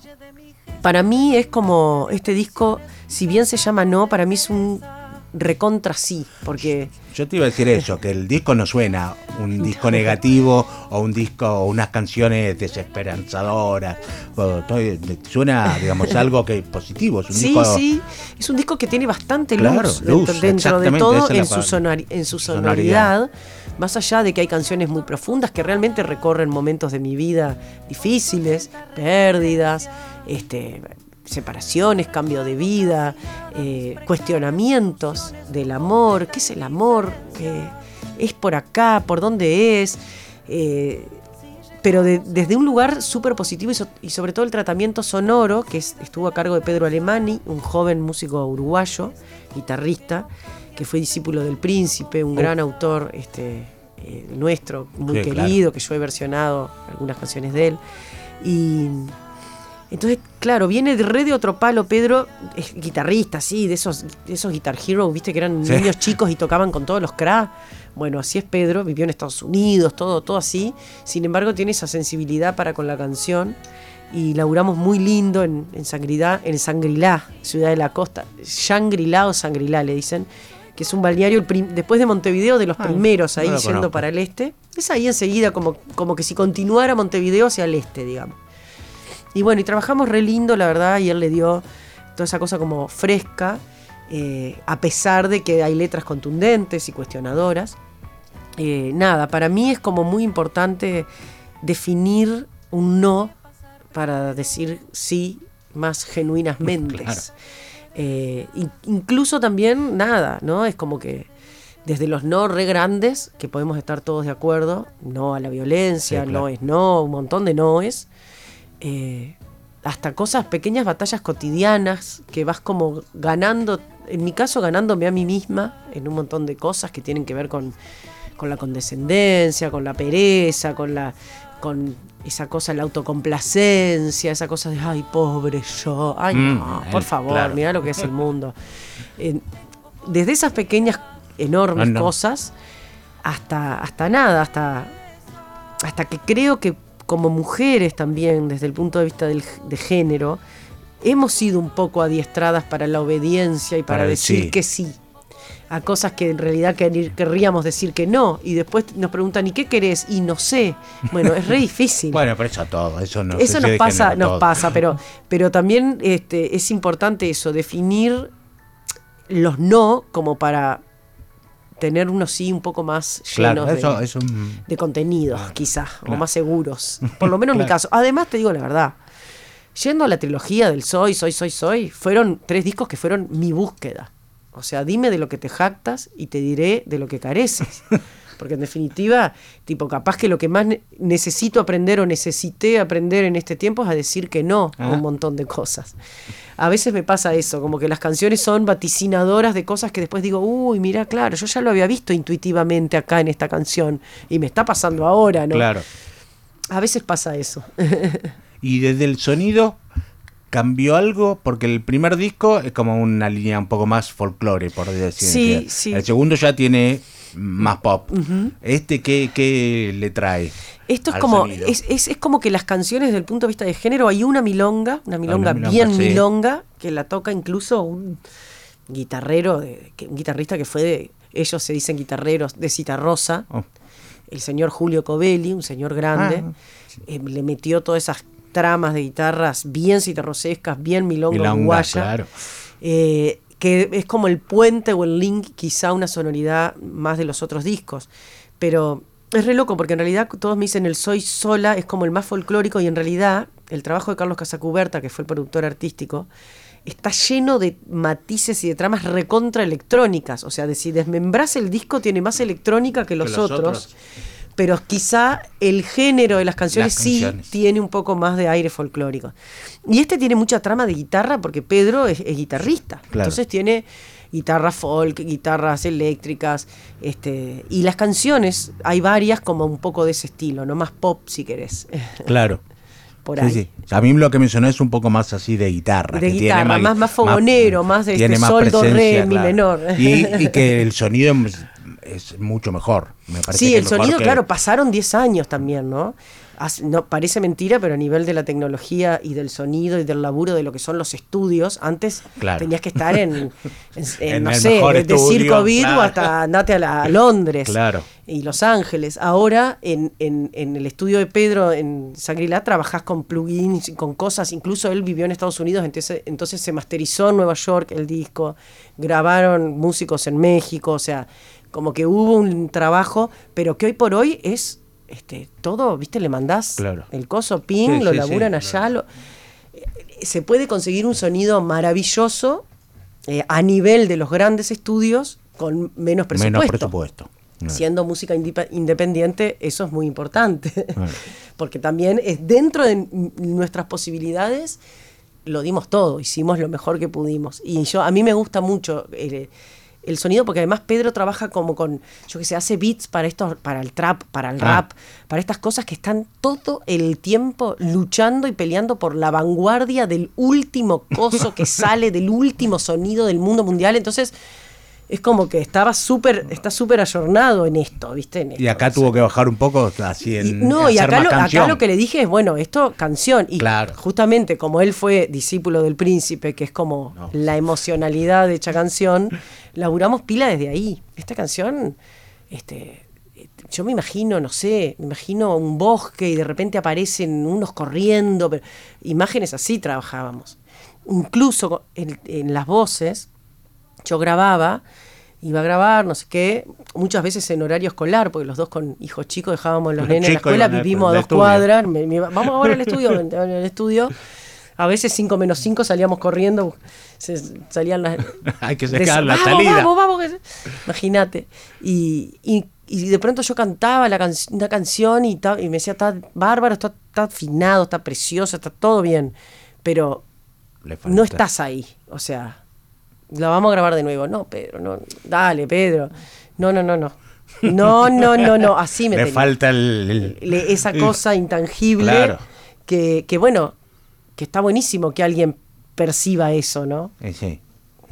para mí es como este disco, si bien se llama No, para mí es un recontra sí, porque Yo te iba a decir eso, que el disco no suena un disco negativo o un disco o unas canciones desesperanzadoras. o todo- suena, digamos, algo que positivo. Es un sí, disco, sí, es un disco que tiene bastante Claro, luz, luz, dentro, de todo en su, sonori- en su Sonoridad. sonoridad, más allá de que hay canciones muy profundas que realmente recorren momentos de mi vida difíciles, pérdidas, este, separaciones, cambio de vida, eh, cuestionamientos del amor, ¿qué es el amor? ¿Qué ¿Es por acá? ¿Por dónde es? Eh, pero de- desde un lugar súper positivo y, so- y sobre todo el tratamiento sonoro, que es- estuvo a cargo de Pedro Alemani, un joven músico uruguayo, guitarrista, que fue discípulo del Príncipe, un gran autor este, eh, nuestro, muy Sí, claro. querido, que yo he versionado algunas canciones de él. Y entonces, claro, viene de re de otro palo, Pedro, es guitarrista, sí, de esos, de esos Guitar Heroes, viste, que eran Sí. niños chicos y tocaban con todos los cracks. Bueno, así es Pedro, vivió en Estados Unidos, todo, todo así. Sin embargo, tiene esa sensibilidad para con la canción. Y laburamos muy lindo en, en, Sangrilá, en Sangrilá, ciudad de la costa. Shangri-La o Sangrilá le dicen, que es un balneario el prim- después de Montevideo, de los Ah, primeros ahí no lo yendo conozco. para el este. Es ahí enseguida, como, como que si continuara Montevideo hacia el este, digamos. Y bueno, y trabajamos re lindo, la verdad, y él le dio toda esa cosa como fresca, eh, a pesar de que hay letras contundentes y cuestionadoras. Eh, nada, para mí es como muy importante definir un no para decir sí más genuinamente. Claro. Eh, in- incluso también, nada, ¿no? Es como que desde los no re grandes, que podemos estar todos de acuerdo, no a la violencia, Sí, claro. no es no, un montón de noes, eh, hasta cosas, pequeñas batallas cotidianas que vas como ganando, en mi caso ganándome a mí misma en un montón de cosas que tienen que ver con, con la condescendencia, con la pereza, con la con esa cosa, la autocomplacencia, esa cosa de ay, pobre yo, ay Mm, no, él, por favor, claro. mira lo que es el mundo. Eh, desde esas pequeñas, enormes No, no. cosas, hasta, hasta nada, hasta, hasta que creo que como mujeres también, desde el punto de vista del, de género, hemos sido un poco adiestradas para la obediencia y para, decir sí. que sí a cosas que en realidad quer- querríamos decir que no. Y después nos preguntan, ¿y qué querés? Y no sé. Bueno, es re difícil. Bueno, pero eso todo, eso no eso nos pasa, nos todo. pasa, pero, pero también este, es importante eso, definir los no como para tener unos sí un poco más llenos Claro, eso de, es un... de contenidos, quizás, o más seguros. Por lo menos en mi caso. Además, te digo la verdad. Yendo a la trilogía del Soy, Soy, Soy, Soy, fueron tres discos que fueron mi búsqueda. O sea, dime de lo que te jactas y te diré de lo que careces. Porque en definitiva, tipo, capaz que lo que más ne- necesito aprender o necesité aprender en este tiempo es a decir que no a un montón de cosas. A veces me pasa eso, como que las canciones son vaticinadoras de cosas que después digo, uy, mira, claro, yo ya lo había visto intuitivamente acá en esta canción y me está pasando ahora, ¿no? Claro. A veces pasa eso. Y desde el sonido cambió algo porque el primer disco es como una línea un poco más folclore, por decir. Sí, sí. El segundo ya tiene más pop. Este qué, qué le trae? Esto es como, es, es, es como que las canciones desde el punto de vista de género, hay una milonga, una milonga, milonga, bien sí. milonga, que la toca incluso un guitarrero, de, un guitarrista que fue de, ellos se dicen guitarreros, de Citarrosa, Oh. el señor Julio Covelli, un señor grande, Ah. eh, le metió todas esas tramas de guitarras bien citarrosescas, bien milonga, Milonga, uruguaya. claro. eh, que es como el puente o el link, quizá una sonoridad más de los otros discos. Pero es re loco porque en realidad todos me dicen el Soy Sola es como el más folclórico y en realidad el trabajo de Carlos Casacuberta, que fue el productor artístico, está lleno de matices y de tramas recontra electrónicas. O sea, de si desmembras el disco tiene más electrónica que los, los otros. otros. Pero quizá el género de las canciones Las sí tiene un poco más de aire folclórico. Y este tiene mucha trama de guitarra porque Pedro es, es guitarrista. Claro. Entonces tiene guitarra folk, guitarras eléctricas, este, y las canciones, hay varias como un poco de ese estilo, no más pop si querés. Claro. Por Sí, ahí. sí. A mí lo que mencionó es un poco más así de guitarra. De que tiene guitarra, más- más fogonero, más de este más sol, do, re, mi menor. Y, y que el sonido es, mucho mejor. Me parece Sí, que el sonido, que- claro, pasaron 10 años también, ¿no? No, parece mentira, pero a nivel de la tecnología y del sonido y del laburo de lo que son los estudios, antes Claro. tenías que estar en, en- en, En no sé, mejor de, de estudio, Circo o claro. hasta andate a, la- a Londres Claro. y Los Ángeles. Ahora, en, en- el estudio de Pedro en Sangrilá, trabajás con plugins, con cosas. Incluso él vivió en Estados Unidos, entonces, entonces se masterizó en Nueva York el disco. Grabaron músicos en México, o sea, como que hubo un trabajo, pero que hoy por hoy es este todo, ¿viste? Le mandás Claro. el coso ping, Sí, lo sí, laburan sí, allá. lo- eh, se puede conseguir un sonido maravilloso eh, a nivel de los grandes estudios con menos presupuesto. Menos presupuesto. Siendo música independiente, eso es muy importante. Porque también es dentro de nuestras posibilidades, lo dimos todo, hicimos lo mejor que pudimos. Y yo, a mí me gusta mucho el, el sonido, porque además Pedro trabaja como con, yo que sé, hace beats para esto, para el trap, para el Ah. rap, para estas cosas que están todo el tiempo luchando y peleando por la vanguardia del último coso que sale, del último sonido del mundo mundial. Entonces, es como que estaba súper, está súper ayornado en esto, ¿viste? En Y acá tuvo que bajar un poco así Y- en no, y acá más lo, acá canción. lo que le dije es, bueno, esto canción. Y Claro. justamente como él fue discípulo del príncipe, que es como la emocionalidad de hecha canción, laburamos pila desde ahí. Esta canción, este, yo me imagino, no sé, me imagino un bosque y de repente aparecen unos corriendo, pero imágenes así trabajábamos. Incluso en, en las voces, yo grababa, iba a grabar, no sé qué, muchas veces en horario escolar, porque los dos con hijos chicos dejábamos los Los nenes en la escuela, vivimos a dos cuadras, me- me iba- vamos ahora al estudio, al estudio. A veces 5 menos 5 salíamos corriendo, se, salían las... Hay que sacar la "Vamos, salida. Vamos, vamos, que se-". Imagínate. Y, y, y de pronto yo cantaba la can- una canción y, ta- y me decía, está bárbaro, está, está afinado, está precioso, está todo bien, pero no estás ahí. O sea, la vamos a grabar de nuevo. No, Pedro, no. Dale, Pedro. No, no, no, no. No, no, no, no. Así me Le tenía. falta el, esa cosa intangible Claro. que, que, bueno, que está buenísimo que alguien perciba eso, ¿no? Sí.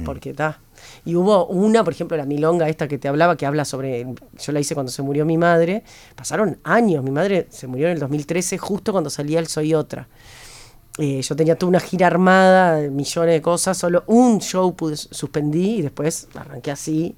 Porque está. Y hubo una, por ejemplo, la milonga esta que te hablaba, que habla sobre. Yo la hice cuando se murió mi madre. Pasaron años. Mi madre se murió en el 2013, justo cuando salía el Soy Otra. Eh, yo tenía toda una gira armada, de millones de cosas. Solo un show pude, suspendí y después arranqué así,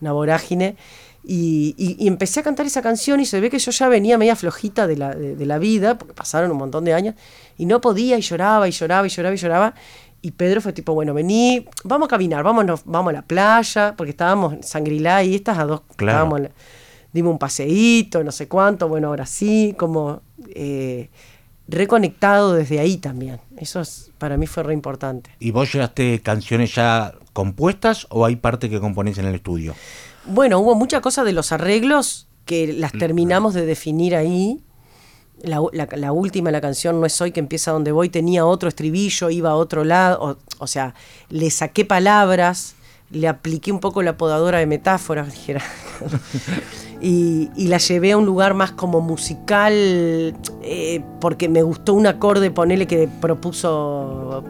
una vorágine. Y, y- y empecé a cantar esa canción y se ve que yo ya venía media flojita de la, de, de la vida, porque pasaron un montón de años, y no podía, y lloraba, y lloraba, y lloraba, y lloraba. Y Pedro fue tipo, bueno, vení, vamos a caminar, vámonos, vamos a la playa, porque estábamos en Sangrilá y estas a dos, Claro. estábamos la- dime un paseíto, no sé cuánto, bueno, ahora sí, como eh, reconectado desde ahí también. Eso es- para mí fue re importante. ¿Y vos llegaste canciones ya compuestas o hay parte que componés en el estudio? Bueno, hubo mucha cosa de los arreglos que las terminamos de definir ahí. La, u- la- la última, la canción No es hoy que empieza donde voy, tenía otro estribillo, iba a otro lado. O, o sea, le saqué palabras, le apliqué un poco la podadora de metáforas, dijera. y, y la llevé a un lugar más como musical, eh, porque me gustó un acorde, ponele que propuso.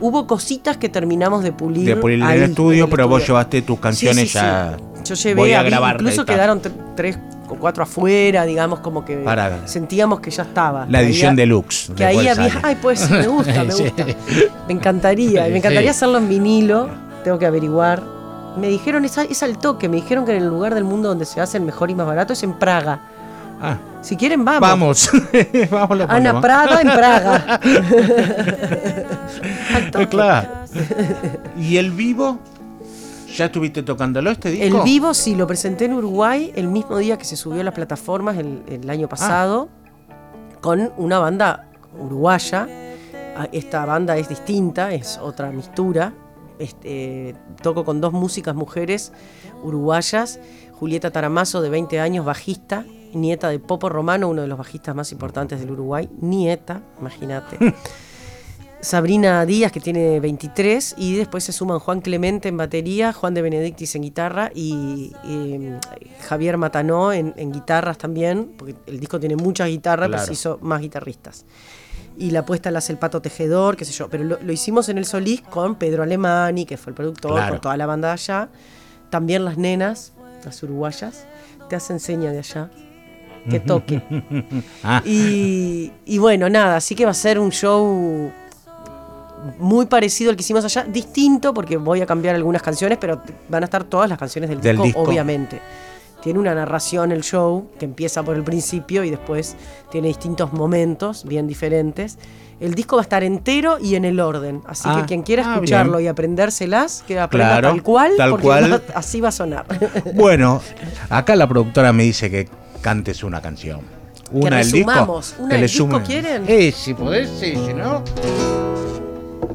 Hubo cositas que terminamos de pulir. De pulir en el estudio, pero vos llevaste tus canciones Sí, sí, ya. sí. Yo llevé voy a incluso quedaron tre- tres o cuatro afuera, digamos, como que Para- sentíamos que ya estaba. La edición había- deluxe. Que ahí había. sale. Ay, pues me gusta, me Sí. gusta. Me encantaría, me encantaría Sí. hacerlo en vinilo. Tengo que averiguar. Me dijeron, es, al- es al toque, me dijeron que en el lugar del mundo donde se hace el mejor y más barato es en Praga. Ah, Si quieren, vamos. vamos. vamos, Ana. Prada en Praga. Al toque. Claro. ¿Y el vivo? ¿Ya estuviste tocándolo este disco? El vivo sí, lo presenté en Uruguay el mismo día que se subió a las plataformas el, el año pasado con una banda uruguaya. Ah, Esta banda es distinta, es otra mistura. Este, toco con dos músicas mujeres uruguayas. Julieta Taramazo, de 20 años, bajista, nieta de Popo Romano, uno de los bajistas más importantes del Uruguay. Nieta, imagínate. Sabrina Díaz, que tiene 23, y después se suman Juan Clemente en batería, Juan de Benedictis en guitarra y eh, Javier Matanó en, en guitarras también, porque el disco tiene muchas guitarras, pero se hizo más guitarristas. Y la puesta la hace el Pato Tejedor, qué sé yo, pero lo, lo hicimos en el Solís con Pedro Alemani, que fue el productor, Claro. con toda la banda de allá. También las nenas, las uruguayas, te hacen seña de allá, que toque. Ah, Y, y bueno, nada, así que va a ser un show muy parecido al que hicimos allá, distinto porque voy a cambiar algunas canciones, pero van a estar todas las canciones del, Del disco, disco. obviamente. Tiene una narración el show que empieza por el principio y después tiene distintos momentos bien diferentes. El disco va a estar entero y en el orden, así Ah, que quien quiera ah, escucharlo y aprendérselas, que aprenda Claro, tal cual, tal porque cual. va- así va a sonar. bueno, acá la productora me dice que cantes una canción. Una del disco. resumamos. ¿Una que del disco quieren? Eh, si podés, sí, si no.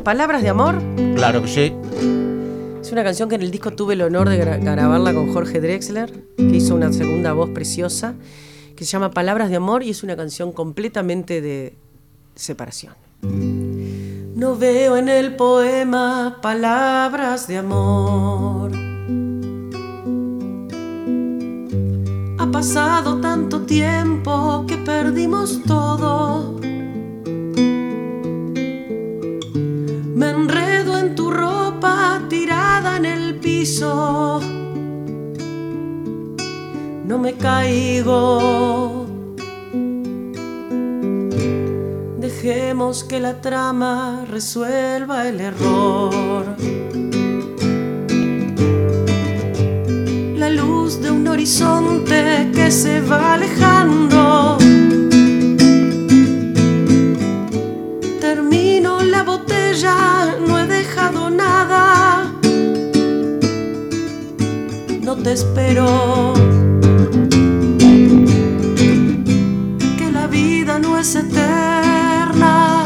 Palabras de amor. Claro que sí. Es una canción que en el disco tuve el honor de gra- grabarla con Jorge Drexler, que hizo una segunda voz preciosa, que se llama Palabras de Amor y es una canción completamente de separación. No veo en el poema palabras de amor. Ha pasado tanto tiempo que perdimos todo. Me enredo en tu ropa tirada en el piso. No me caigo. Dejemos que la trama resuelva el error. La luz de un horizonte que se va alejando. Botella, no he dejado nada. No te espero. Que la vida no es eterna.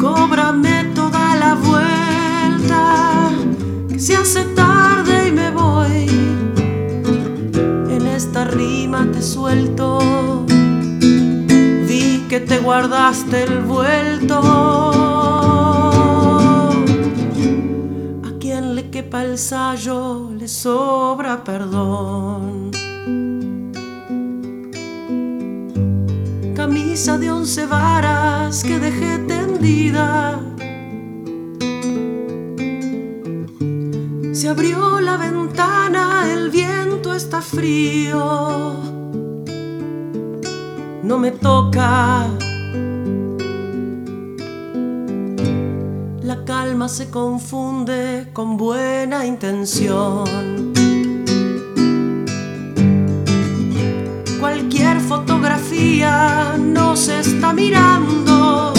Cóbrame toda la vuelta. Que se hace tarde y me voy. En esta rima te suelto. Vi que te guardaste el vuelto. El sayo le sobra perdón. Camisa de once varas que dejé tendida. Se abrió la ventana, el viento está frío. No me toca. La calma se confunde con buena intención. Cualquier fotografía nos está mirando.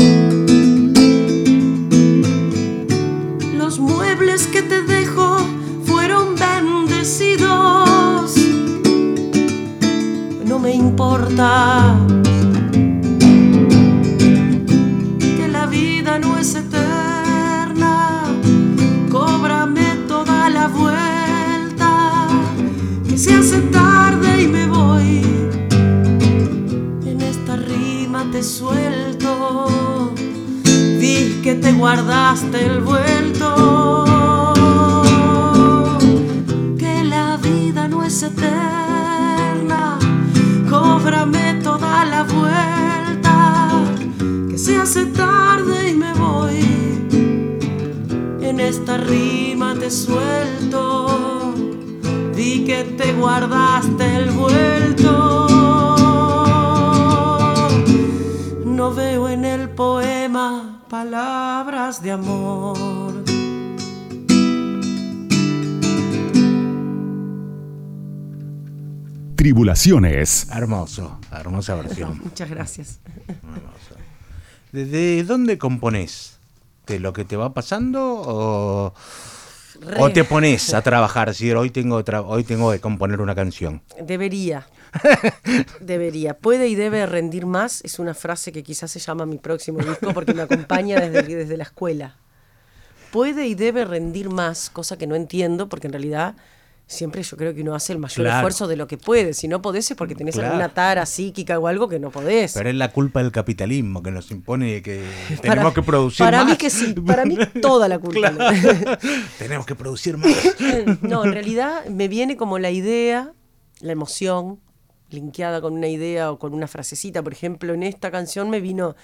Los muebles que te dejo fueron bendecidos. No me importa se hace tarde y me voy. En esta rima te suelto. Vi que te guardaste el vuelto. Que la vida no es eterna. Cóbrame toda la vuelta. Que se hace tarde y me voy. En esta rima te suelto. Vi que te guardaste el vuelto. No veo en el poema palabras de amor. Tribulaciones. Hermoso, hermosa versión. Muchas gracias. ¿Desde dónde componés? ¿De lo que te va pasando o, Re. o te pones a trabajar? Si hoy tengo, hoy tengo que componer una canción. Debería. Debería. Puede y debe rendir más. Es una frase que quizás se llama mi próximo disco porque me acompaña desde, desde la escuela. Puede y debe rendir más, cosa que no entiendo porque en realidad siempre yo creo que uno hace el mayor Claro. esfuerzo de lo que puede. Si no podés es porque tenés Claro. alguna tara psíquica o algo que no podés. Pero es la culpa del capitalismo que nos impone que Para- tenemos que producir Para más. mí que sí, para mí toda la culpa. Claro. tenemos que producir más. No, en realidad me viene como la idea, la emoción, linkeada con una idea o con una frasecita. Por ejemplo, en esta canción me vino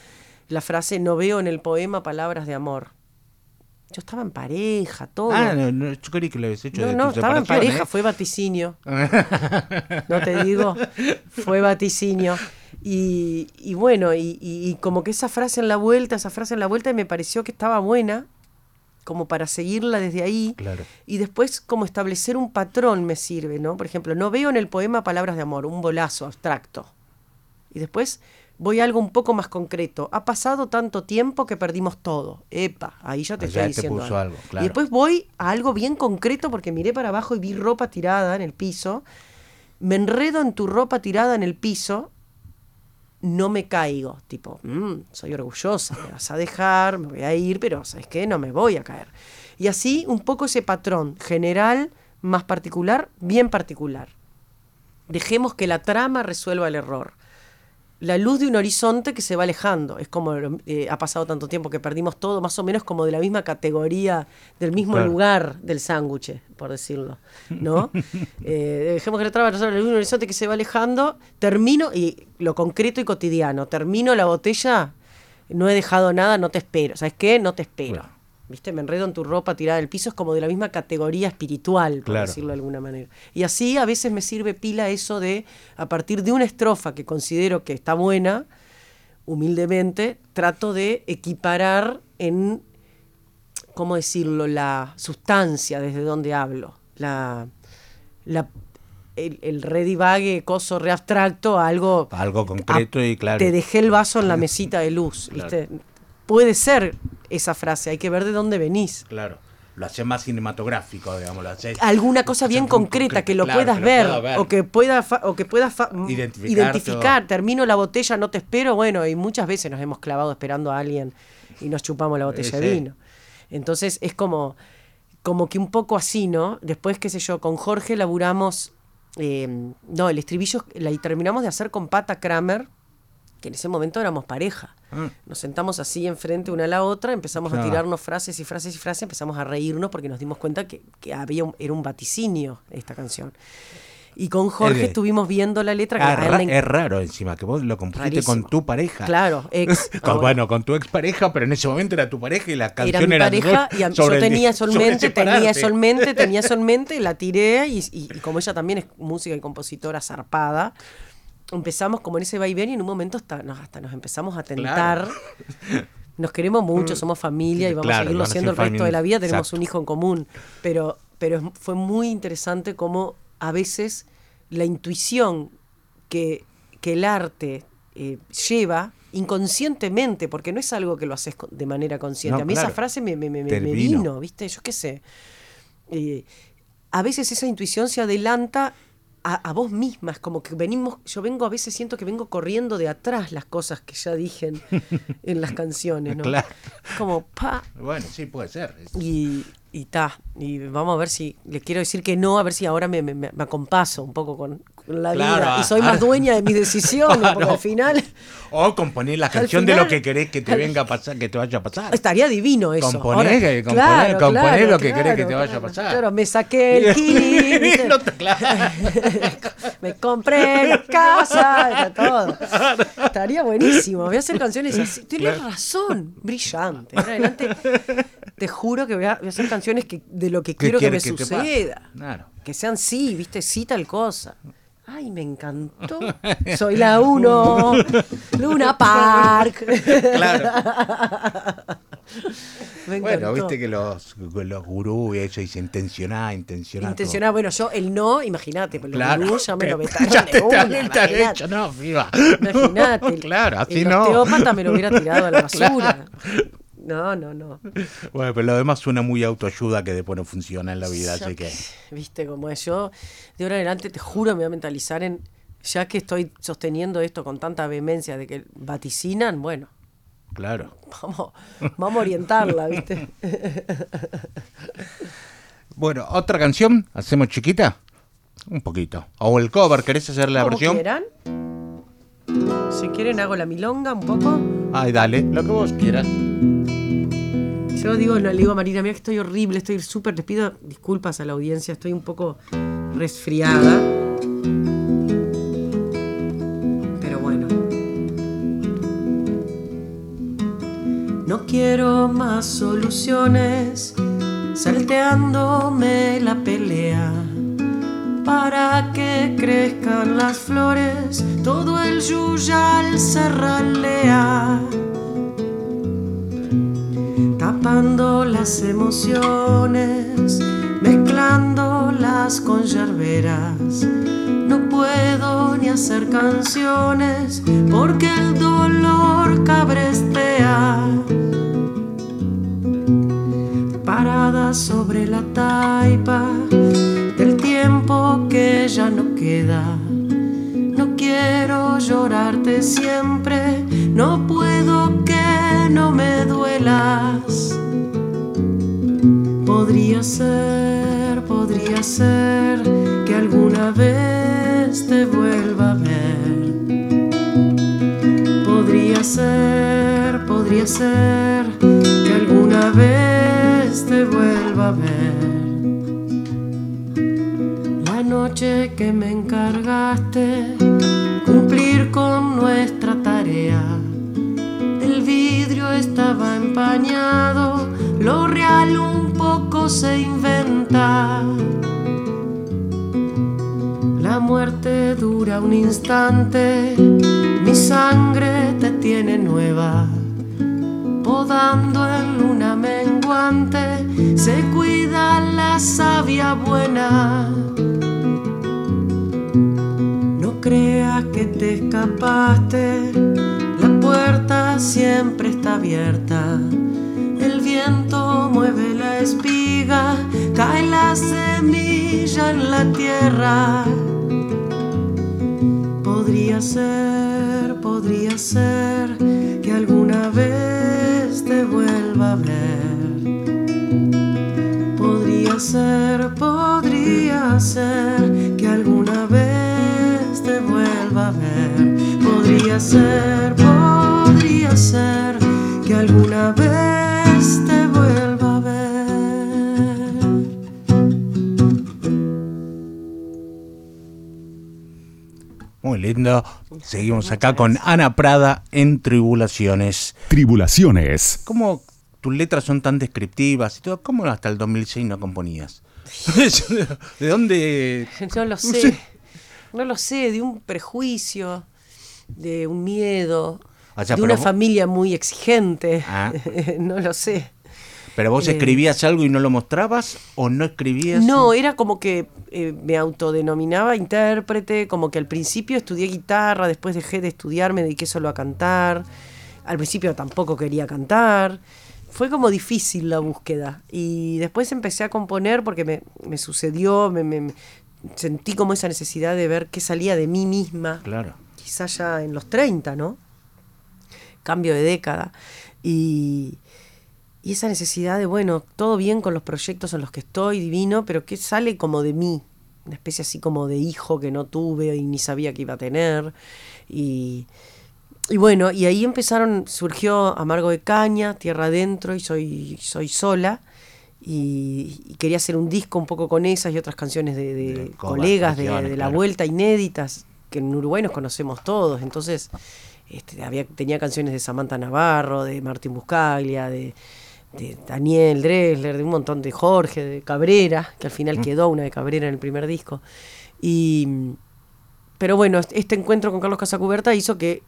la frase no veo en el poema palabras de amor. Yo estaba en pareja, todo. Ah, no, no, yo creí que lo habías hecho No, de no, estaba en pareja, ¿eh? fue vaticinio. No te digo, fue vaticinio. Y, y bueno, y, y- y como que esa frase en la vuelta, esa frase en la vuelta, y me pareció que estaba buena, como para seguirla desde ahí. Claro. Y después como establecer un patrón me sirve, ¿no? Por ejemplo, no veo en el poema palabras de amor, un bolazo abstracto. Y después voy a algo un poco más concreto. Ha pasado tanto tiempo que perdimos todo. Epa, ahí ya te Ya estoy te diciendo. puso algo, claro. Y después voy a algo bien concreto porque miré para abajo y vi ropa tirada en el piso. Me enredo en tu ropa tirada en el piso. No me caigo. Tipo, "Mm, soy orgullosa, me vas a dejar, me voy a ir, pero ¿sabes qué? No me voy a caer. Y así un poco ese patrón general, más particular, bien particular. Dejemos que la trama resuelva el error. La luz de un horizonte que se va alejando. Es como eh, ha pasado tanto tiempo que perdimos todo, más o menos como de la misma categoría, del mismo Claro. lugar del sándwich, por decirlo. ¿No? Eh, dejemos que la resuelva la luz de un horizonte que se va alejando. Termino, y lo concreto y cotidiano, termino la botella, no he dejado nada, no te espero. ¿Sabes qué? No te espero. ¿Viste? Me enredo en tu ropa tirada del piso, es como de la misma categoría espiritual, por Claro. decirlo de alguna manera. Y así a veces me sirve pila eso de, a partir de una estrofa que considero que está buena, humildemente, trato de equiparar en, ¿cómo decirlo?, la sustancia desde donde hablo. La, la, el, el re divague, coso re abstracto, a algo Algo concreto y claro. te dejé el vaso en la mesita de luz, ¿viste? Puede ser esa frase, hay que ver de dónde venís. Claro. Lo hace más cinematográfico, digamos. Lo Alguna cosa bien concreta que lo claro, puedas que ver, o que o puedas fa- mm, Identificar. Termino la botella, no te espero, bueno, y muchas veces nos hemos clavado esperando a alguien y nos chupamos la botella Sí, de vino. Entonces es como como que un poco así, ¿no? Después, qué sé yo, con Jorge laburamos, eh, no, el estribillo, la, y terminamos de hacer con Pata Kramer, que en ese momento éramos pareja. Ah. Nos sentamos así enfrente una a la otra, empezamos a Ah. tirarnos frases y frases y frases, empezamos a reírnos porque nos dimos cuenta que, que había un- era un vaticinio esta canción. Y con Jorge estuvimos viendo la letra. que Ah, a él ra- le en- es raro encima que vos lo compusiste Rarísimo. con tu pareja. Claro, ex. Con- ahora. bueno, con tu expareja, pero en ese momento era tu pareja y la era canción mi era pareja y yo el- tenía solamente, tenía solamente, tenía solamente, la tiré y, y- y como ella también es música y compositora zarpada, empezamos como en ese vaivén y en un momento hasta nos, hasta nos empezamos a tentar. Nos queremos mucho, somos familia y vamos Claro, a seguirlo siendo el resto de la vida, tenemos Exacto. un hijo en común, pero, pero fue muy interesante cómo a veces la intuición que, que el arte eh, lleva inconscientemente, porque no es algo que lo haces de manera consciente. No, a mí esa frase me, me- me- me vino. vino, ¿viste? Yo qué sé. Eh, a veces esa intuición se adelanta a, a vos misma, es como que venimos, yo vengo a veces siento que vengo corriendo de atrás las cosas que ya dije en, en las canciones, ¿no? Claro. Como pa, Bueno, sí, puede ser. y y ta, y vamos a ver si, le quiero decir que no, a ver si ahora me, me, me acompaso un poco con, la Claro, vida y soy más dueña de mis decisiones, porque Claro. al final O componer la canción de lo que querés que te venga a pasar, que te vaya a pasar. estaría divino eso. Componer, que- componer- componer lo que querés que te vaya a pasar. Claro, me saqué el ¿viste? No claro. me compré la casa, todo. Estaría buenísimo. Voy a hacer canciones así. Tienes razón, brillante. Adelante, te juro que voy a, voy a hacer canciones que, de lo que ¿Qué quiero que me que suceda. Claro. Que sean sí, viste, sí tal cosa. Ay, me encantó. Soy la uno. Luna Park. Claro. Bueno, viste que los, los gurús eso dice intencionar, intencionar. todo. Intencionado, bueno, yo el no, imagínate, pero Claro. el gurú ya me lo vetaron ya te no, viva. Imagínate. Claro, así el no. me lo hubiera tirado a la basura. No, no, no. Bueno, pero lo demás suena muy autoayuda que después no funciona en la vida, Ya así que. Viste cómo es. Yo, de ahora en adelante, te juro, me voy a mentalizar en. Ya que estoy sosteniendo esto con tanta vehemencia de que vaticinan, bueno, Claro. vamos, vamos a orientarla, ¿viste? Bueno, otra canción, hacemos chiquita. Un poquito. O el cover, ¿querés hacer la versión? quieran. Si quieren, hago la milonga un poco. Ay, dale, lo que vos quieras. Yo digo, le digo a Marina, mira que estoy horrible, estoy súper, les pido disculpas a la audiencia, estoy un poco resfriada. Pero bueno. No quiero más soluciones, salteándome la pelea. Para que crezcan las flores, todo el yuyal se ralea las emociones, mezclándolas con yerberas. No puedo ni hacer canciones porque el dolor cabrestea. Parada sobre la taipa del tiempo que ya no queda. No quiero llorarte siempre, no puedo no me duelas. Podría ser, podría ser que alguna vez te vuelva a ver. Podría ser, podría ser que alguna vez te vuelva a ver. La noche que me encargaste cumplir con nuestra tarea. Empañado, lo real un poco se inventa. La muerte dura un instante, mi sangre te tiene nueva. Podando en luna menguante, se cuida la savia buena. No creas que te escapaste, puerta siempre está abierta. El viento mueve la espiga, cae la semilla en la tierra. Podría ser, podría ser que alguna vez te vuelva a ver. Podría ser, podría ser que alguna vez te vuelva a ver. Podría ser, podría ser que alguna vez te vuelva a ver. Muy lindo. Seguimos acá con Ana Prada en Tribulaciones. Tribulaciones. ¿Cómo tus letras son tan descriptivas y todo? ¿Cómo hasta el 2006 no componías? ¿De dónde? No lo sé. sé. No lo sé, de un prejuicio, de un miedo, Sea, de una vos- familia muy exigente. Ah. no lo sé. ¿Pero vos Eh, escribías algo y no lo mostrabas o no escribías? No, era como que eh, me autodenominaba intérprete, como que al principio estudié guitarra, después dejé de estudiar, me dediqué solo a cantar. Al principio tampoco quería cantar. Fue como difícil la búsqueda. Y después empecé a componer porque me, me sucedió, me, me- me- sentí como esa necesidad de ver qué salía de mí misma. Claro. Quizás ya en los 30, ¿no? Cambio de década. Y, y esa necesidad de, bueno, todo bien con los proyectos en los que estoy, divino, pero que sale como de mí, una especie así como de hijo que no tuve y ni sabía que iba a tener. Y, y bueno, y ahí empezaron, surgió Amargo de Caña, Tierra Adentro y Soy, soy Sola. Y, y quería hacer un disco un poco con esas y otras canciones de, de De covers, colegas de, de la vuelta inéditas, que en Uruguay nos conocemos todos. Entonces, este, había, tenía canciones de Samantha Navarro, de Martín Buscaglia, de, de Daniel Dresler, de un montón de Jorge, de Cabrera, que al final quedó una de Cabrera en el primer disco. Y, pero bueno, este encuentro con Carlos Casacuberta hizo que,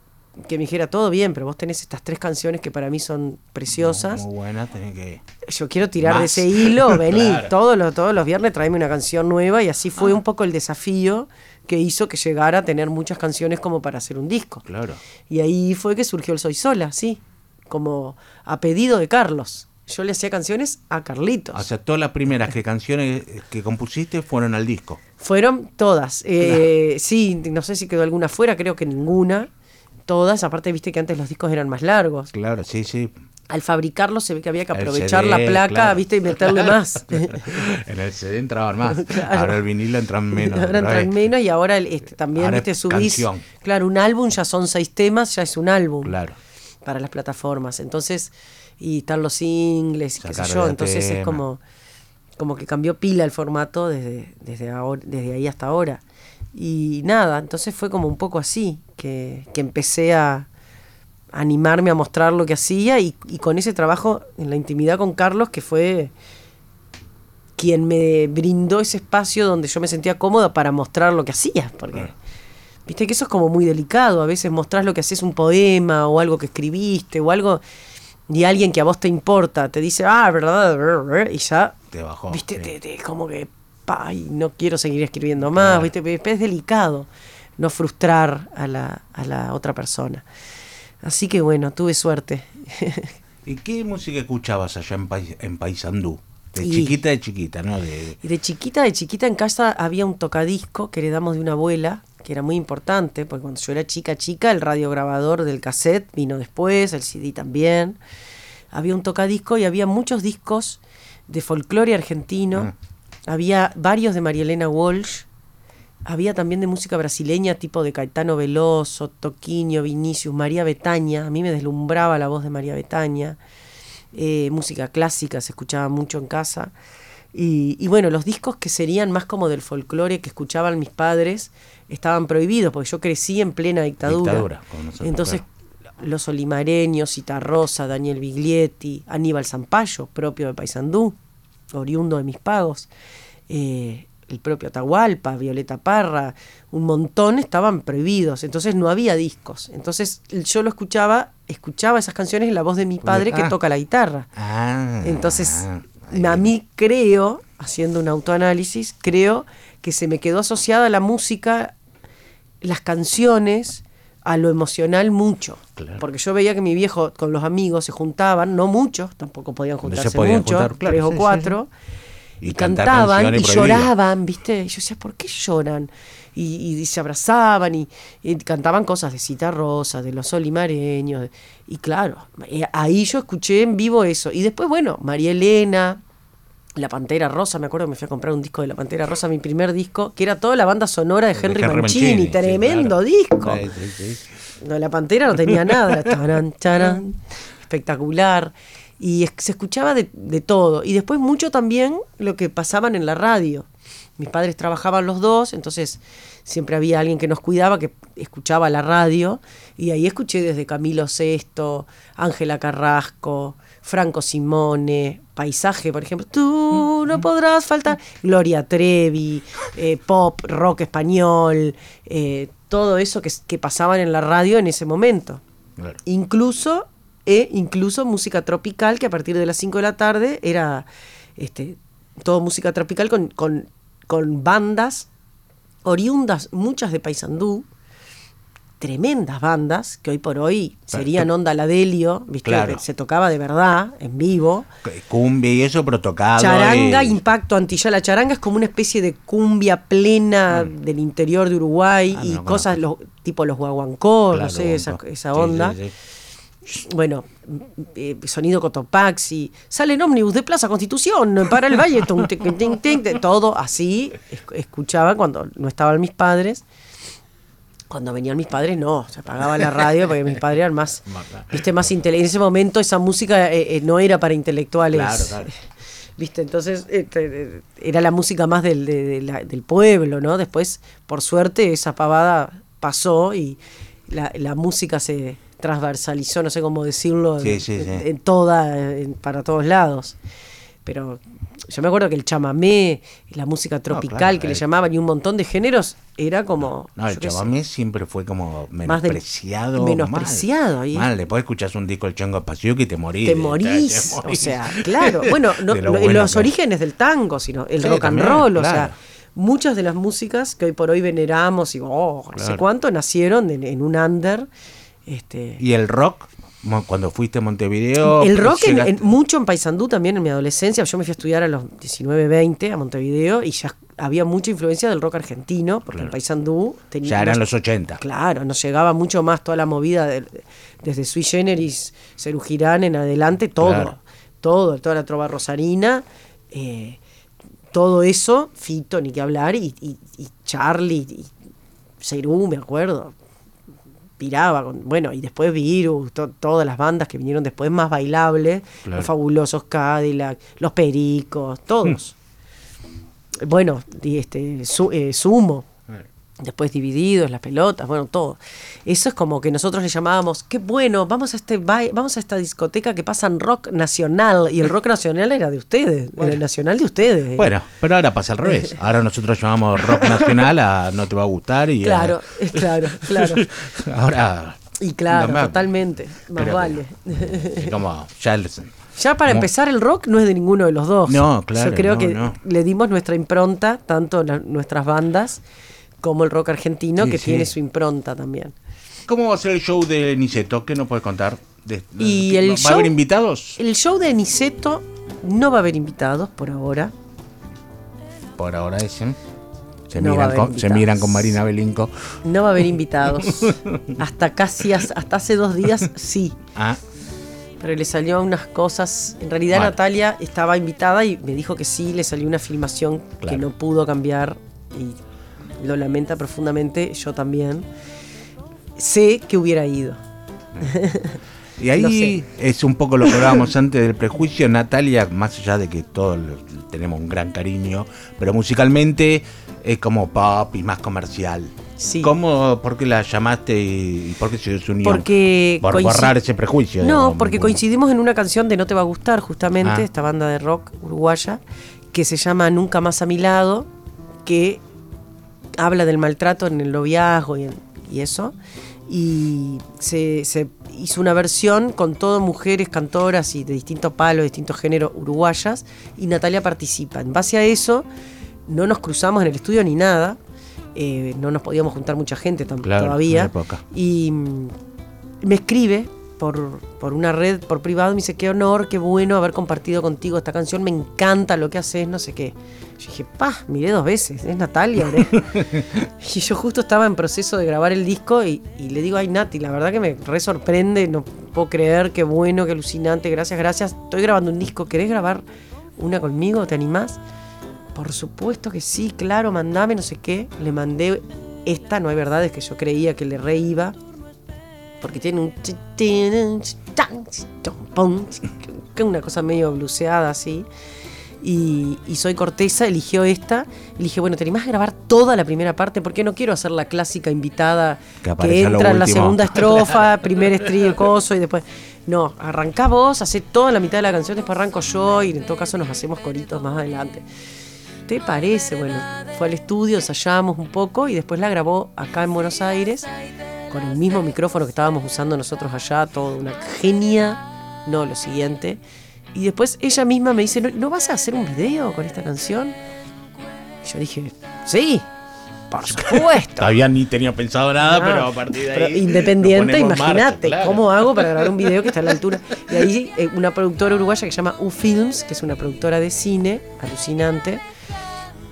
que me dijera todo bien, pero vos tenés estas tres canciones que para mí son preciosas. Muy buena, tenés que. Yo quiero tirar de ese hilo, vení, Claro. todos, los, todos los viernes traeme una canción nueva y así Ah. fue un poco el desafío que hizo que llegara a tener muchas canciones como para hacer un disco. Claro. Y ahí fue que surgió el Soy Sola, sí, como a pedido de Carlos. Yo le hacía canciones a Carlitos. O sea, todas las primeras que canciones que compusiste fueron al disco. Fueron todas. Eh, Sí, no sé si quedó alguna fuera, creo que ninguna. Todas, aparte viste que antes los discos eran más largos. Claro, sí, sí. Al fabricarlos se ve que había que aprovechar CD, la placa, claro. viste, y meterle más. en el CD entraban más. Claro. Ahora el vinilo entran menos. Ahora entran menos y ahora el- este, también Ahora viste es subís. canción. Claro, un álbum ya son seis temas, ya es un álbum Claro. para las plataformas. Entonces, y están los singles, y qué sé yo. Entonces es como, como que cambió pila el formato desde, desde, ahora, desde ahí hasta ahora. Y nada, entonces fue como un poco así, que, que empecé a animarme a mostrar lo que hacía y, y con ese trabajo en la intimidad con Carlos, que fue quien me brindó ese espacio donde yo me sentía cómoda para mostrar lo que hacía, porque viste que eso es como muy delicado, a veces mostrás lo que haces un poema o algo que escribiste o algo y alguien que a vos te importa te dice, ah, verdad, y ya, Te bajó. viste, sí. te, te- como que, pa, y no quiero seguir escribiendo más, Claro. viste, es delicado no frustrar a la, a la otra persona. Así que bueno, tuve suerte. ¿Y qué música escuchabas allá en, Pais- en Paysandú? De Y- chiquita de chiquita, ¿no? De, Y de chiquita, de chiquita en casa había un tocadisco que heredamos de una abuela, que era muy importante, porque cuando yo era chica, chica, el radiograbador del cassette vino después, el CD también. Había un tocadisco y había muchos discos de folclore argentino. Había varios de María Elena Walsh. Había también de música brasileña, tipo de Caetano Veloso, Toquinho, Vinicius, María Betaña. A mí me deslumbraba la voz de María Betaña. Eh, música clásica se escuchaba mucho en casa. Y, y bueno, los discos que serían más como del folclore que escuchaban mis padres estaban prohibidos, porque yo crecí en plena dictadura. Dictadura, nosotros, Entonces, los olimareños, Cita Rosa, Daniel Biglietti, Aníbal Zampayo, propio de Paysandú, oriundo de mis pagos, eh, el propio Atahualpa, Violeta Parra, un montón estaban prohibidos, entonces no había discos. Entonces yo lo escuchaba, escuchaba esas canciones en la voz de mi padre que Ah. toca la guitarra. Ah, Entonces, a mí creo, haciendo un autoanálisis, creo que se me quedó asociada la música, las canciones, a lo emocional mucho. Claro. Porque yo veía que mi viejo con los amigos se juntaban, no muchos, tampoco podían juntarse podían muchos, juntar, claro, tres o sí, sí, cuatro. Y cantaban y lloraban, ¿viste? Y yo decía, ¿por qué lloran? Y, y se abrazaban y, y cantaban cosas de Cita Rosa, de los olimareños. Y claro, eh, ahí yo escuché en vivo eso. Y después, bueno, María Elena, La Pantera Rosa, me acuerdo que me fui a comprar un disco de La Pantera Rosa, mi primer disco, que era toda la banda sonora de Henry, Mancini, tremendo claro. disco. Sí, sí, sí. No, la pantera no tenía nada, era taran, taran, espectacular. Y es- se escuchaba de, de todo. Y después mucho también lo que pasaban en la radio. Mis padres trabajaban los dos, entonces siempre había alguien que nos cuidaba, que escuchaba la radio. Y ahí escuché desde Camilo Sesto, Ángela Carrasco, Franco Simone, Paisaje, por ejemplo. Tú no podrás faltar. Gloria Trevi, eh, pop, rock español, eh, todo eso que, que pasaban en la radio en ese momento. Claro. Incluso, e incluso música tropical, que a partir de las 5 de la tarde era este, todo música tropical con, con, con bandas oriundas, muchas de Paysandú, tremendas bandas, que hoy por hoy serían Onda Ladelio, ¿viste? Claro. Se tocaba de verdad, en vivo. Cumbia y eso, pero tocado. Charanga, Impacto Antilla. La charanga es como una especie de cumbia plena del interior de Uruguay. Ah, y no cosas los, tipo los guaguancó, Claro, no sé, esa, esa Sí, onda. sí, sí. Bueno, eh, sonido Cotopaxi, sale en ómnibus de Plaza Constitución, para el Valle, tum, todo así, es- escuchaba cuando no estaban mis padres. Cuando venían mis padres, no, se apagaba la radio porque mis padres eran más, viste, más En ese momento esa música eh, eh, no era para intelectuales. Claro, claro. ¿Viste? Entonces este, era la música más del, de- de la- del pueblo, ¿no? Después, por suerte, esa pavada pasó y la, la música se transversalizó, no sé cómo decirlo, Sí, en, sí, sí. en toda, en- para todos lados. Pero yo me acuerdo que el chamamé, la música tropical claro, que le eh. llamaban y un montón de géneros, era como... No, el sé, chamamé siempre fue como Más del- menospreciado. menospreciado mal. Mal, después escuchas un disco del Chongo Pasiuki y te morís. te de- morís, te o sea, claro, bueno, no, De lo no, en bueno los que- orígenes del tango, sino el rock and roll, o sea, muchas de las músicas que hoy por hoy veneramos y oh, no sé cuánto nacieron en, en un under, este, Y el rock, cuando fuiste a Montevideo. el rock en, mucho en Paysandú también en mi adolescencia, yo me fui a estudiar a los 19, 20 a Montevideo y ya había mucha influencia del rock argentino, porque en Paysandú tenía Ya eran los 80. Claro, nos llegaba mucho más toda la movida desde Sui Generis, Cerú Girán en adelante, todo, Claro. todo, toda la trova rosarina, eh, todo eso, Fito, ni que hablar, y, y- y Charlie, y Cerú, me acuerdo, con, bueno, y después Virus, to- todas las bandas que vinieron después más bailables, Claro. los fabulosos Cadillac, los Pericos, todos. Bueno, y este, su- eh, Sumo, después divididos, las pelotas, bueno, todo. Eso es como que nosotros le llamábamos, qué bueno, vamos a este vamos a esta discoteca que pasan rock nacional, y el rock nacional era de ustedes, era el nacional de ustedes. Bueno, pero ahora pasa al revés. Ahora nosotros llamamos rock nacional a no te va a gustar y. a- Claro, es claro, claro. ahora. Y claro, no totalmente, más Pero- vale. como, ya Ya para empezar, el rock no es de ninguno de los dos. No, claro, Yo creo no, que no. le dimos nuestra impronta, tanto la- nuestras bandas como el rock argentino, Sí, que sí. tiene su impronta también. ¿Cómo va a ser el show de Niceto? ¿Qué nos puedes contar? De- Y ¿Va el a show- haber invitados? El show de Niceto no va a haber invitados por ahora. Por ahora dicen. Se, No va a miran con, se invitados. miran con Marina Belinco. No va a haber invitados. hasta casi, as- hasta hace dos días sí. Ah, pero le salió unas cosas. En realidad. Natalia estaba invitada y me dijo que sí, le salió una filmación que no pudo cambiar y lo lamenta profundamente, yo también. Sé que hubiera ido. Y ahí es un poco lo que hablábamos antes del prejuicio. Natalia, más allá de que todos tenemos un gran cariño, pero musicalmente es como pop y más comercial. Sí. ¿Cómo, por qué la llamaste y por qué se unió? Porque Por borrar ese prejuicio. No, digamos. porque coincidimos en una canción de No te va a gustar, justamente, Ah. esta banda de rock uruguaya, que se llama Nunca más a mi lado, que habla del maltrato en el noviazgo y, en- y eso. Y se, se hizo una versión con todo mujeres cantoras y de distintos palos, distintos géneros uruguayas, y Natalia participa. En base a eso, no nos cruzamos en el estudio ni nada. eh, no nos podíamos juntar mucha gente Claro, todavía. Y mm, me escribe por, por una red, por privado, me dice, qué honor, qué bueno haber compartido contigo esta canción, me encanta lo que haces, no sé qué. Yo dije, pa, miré dos veces, es Natalia. ¿verdad?". y yo justo estaba en proceso de grabar el disco y, y le digo, ay Nati, la verdad que me re sorprende, no puedo creer, qué bueno, qué alucinante, gracias, gracias. Estoy grabando un disco, ¿querés grabar una conmigo? ¿Te animás? Por supuesto que sí, claro, mandame, no sé qué. Le mandé esta, no hay verdades que yo creía que le re iba. Porque tiene un. una cosa medio bluseada así. Y, y Soy Corteza eligió esta. Y dije, bueno, ¿te animás a grabar toda la primera parte? Porque no quiero hacer la clásica invitada Que entra en la segunda estrofa, primer estribo, coso y después. No, arrancá vos, hacé toda la mitad de la canción, después arranco yo y en todo caso nos hacemos coritos más adelante. ¿Te parece? Bueno, fue al estudio, ensayamos un poco y después la grabó acá en Buenos Aires con el mismo micrófono que estábamos usando nosotros allá, todo una genia. No, lo siguiente. Y después ella misma me dice, ¿no, ¿no vas a hacer un video con esta canción? Y yo dije, sí, por supuesto. Todavía ni tenía pensado nada, Ah, pero a partir de pero ahí. independiente, imagínate claro. cómo hago para grabar un video que está a la altura. Y ahí eh, una productora uruguaya que se llama U Films, que es una productora de cine alucinante,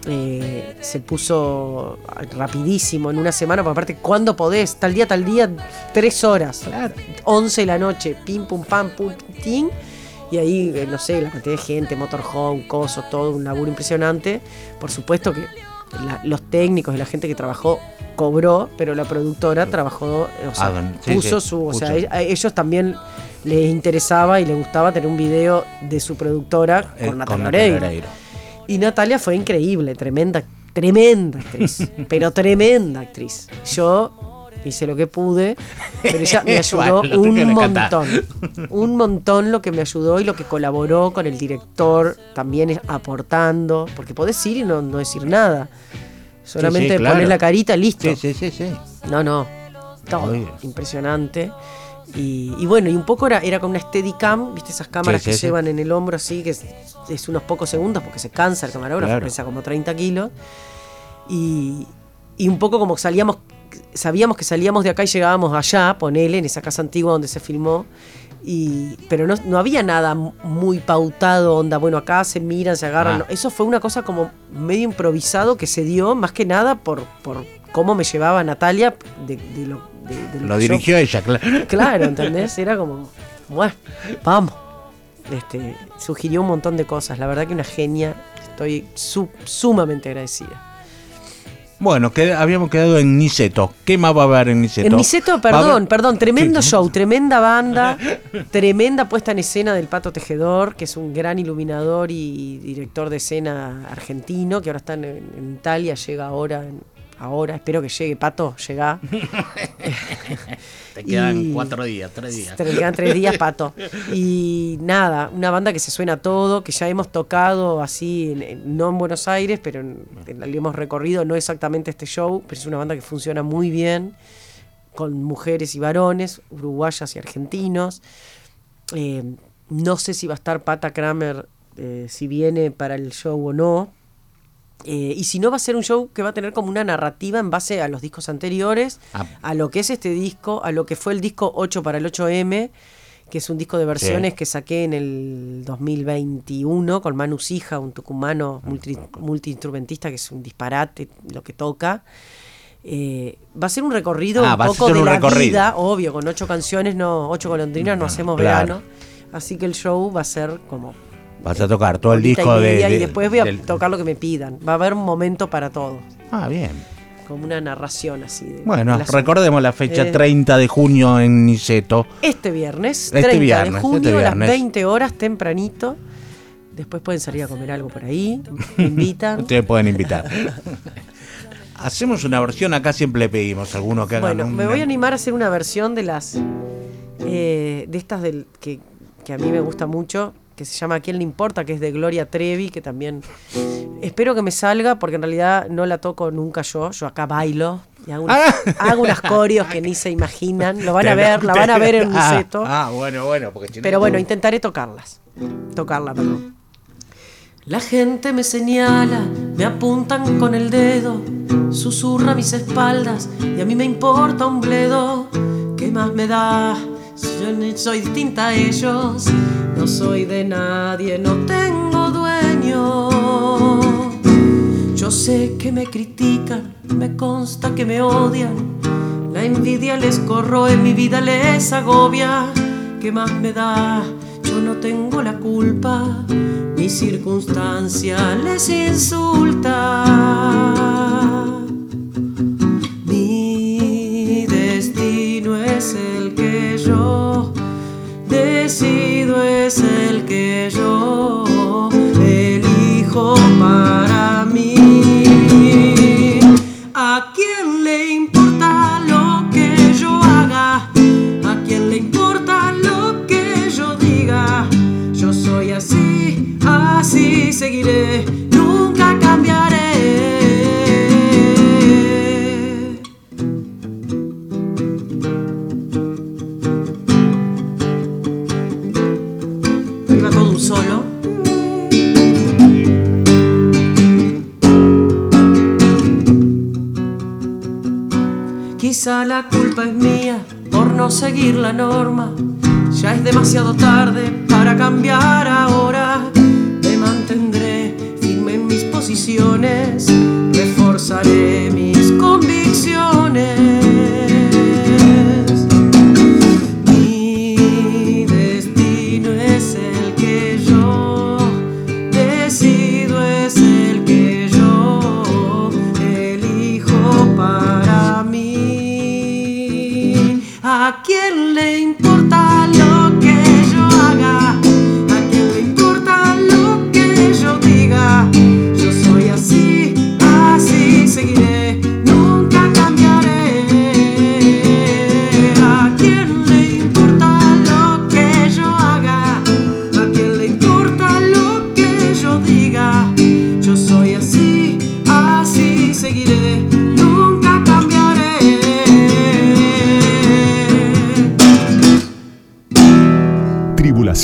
eh, se puso rapidísimo en una semana, porque aparte, ¿cuándo podés? Tal día, tal día, tres horas, 11 de la noche, pim, pum, pam, pum, tin. Y ahí, eh, no sé, la cantidad de gente, motorhome, coso, todo un laburo impresionante. Por supuesto que la- los técnicos y la gente que trabajó cobró, pero la productora trabajó, o sea, Ah, sí, puso sí, su, o sea, a ellos también les interesaba y les gustaba tener un video de su productora Eh, con Natalia Natalia Oreiro. Y Natalia fue increíble, tremenda, tremenda actriz, pero tremenda actriz. Yo hice lo que pude, pero ella me ayudó Bueno, un montón. Un montón lo que me ayudó y lo que colaboró con el director, también aportando, porque podés ir y no, no decir nada. Solamente sí, claro. pones la carita, listo. Sí, sí, sí, sí. No, no. Todo Obvio. impresionante. Y, y bueno, y un poco era, era con una Steadicam, ¿viste? Esas cámaras Sí, que sí, llevan en el hombro así, que es, es unos pocos segundos porque se cansa el camarógrafo, Claro. pesa como 30 kilos. Y, y un poco como salíamos, sabíamos que salíamos de acá y llegábamos allá, ponele, en esa casa antigua donde se filmó. Y, pero no, no había nada muy pautado, onda, bueno, acá se miran, se agarran. Ah. Eso fue una cosa como medio improvisado que se dio, más que nada por, por cómo me llevaba Natalia de, de lo, de- de Lo yo- dirigió ella, claro. Claro, ¿entendés? Era como, bueno, vamos. Este, sugirió un montón de cosas. La verdad que una genia. Estoy su- sumamente agradecida. Bueno, habíamos quedado en Niceto. ¿Qué más va a haber en Niceto? En Niceto, perdón, haber- perdón, tremendo Sí. show, tremenda banda, tremenda puesta en escena del Pato Tejedor, que es un gran iluminador y director de escena argentino, que ahora está en, en Italia, llega ahora, en- ahora, espero que llegue, Pato, llega. Te quedan y- cuatro días, tres días. Te quedan tres días, pato. Y nada, una banda que se suena todo, que ya hemos tocado así, en- no en Buenos Aires, pero en, en la que hemos recorrido, no exactamente este show, pero es una banda que funciona muy bien, con mujeres y varones, uruguayas y argentinos. Eh, no sé si va a estar Pata Kramer, eh, si viene para el show o no. Eh, y si no, va a ser un show que va a tener como una narrativa en base a los discos anteriores, Ah. a lo que es este disco, a lo que fue el disco 8 para el 8M, que es un disco de versiones Sí. que saqué en el 2021 con Manu Sija, un tucumano multi- multiinstrumentista que es un disparate lo que toca. Eh, va a ser un recorrido Ah, un poco de un la recorrido. vida, obvio, con ocho canciones, no, ocho golondrinas no hacemos claro. verano. Así que el show va a ser como Vas a tocar todo el y disco de, y después voy a del- tocar lo que me pidan. Va a haber un momento para todo, Ah, bien. como una narración así. de- Bueno, recordemos la fecha Eh, 30 de junio en Niceto. Este viernes, Este 30 viernes, de junio, este a las viernes. 20 horas, tempranito. Después pueden salir a comer algo por ahí. Me invitan. Ustedes pueden invitar. Hacemos una versión, acá siempre le pedimos a alguno que hagan Bueno, un- me voy a animar a hacer una versión de las. eh, de estas del, que, que a mí me gusta mucho, que se llama ¿A quién le importa? que es de Gloria Trevi, que también. Espero que me salga, porque en realidad no la toco nunca yo. Yo acá bailo y hago, unas- hago unas coreos que ni se imaginan. Lo van a ver, la van a ver en un Ah, seto. Ah, bueno, bueno, porque si no- Pero bueno, intentaré tocarlas. Tocarla, perdón. La gente me señala, me apuntan con el dedo, susurra mis espaldas y a mí me importa un bledo. ¿Qué más me da? Yo soy distinta a ellos, no soy de nadie, no tengo dueño. Yo sé que me critican, me consta que me odian. La envidia les corroe, mi vida les agobia. ¿Qué más me da? Yo no tengo la culpa. Mi circunstancia les insulta. Decido, es el que yo elijo para mí. ¿A quién le importa lo que yo haga? ¿A quién le importa lo que yo diga? Yo soy así, así seguiré, La culpa es mía por no seguir la norma. Ya es demasiado tarde para cambiar ahora. Me mantendré firme en mis posiciones. Reforzaré mis convicciones. ¿A quién le importa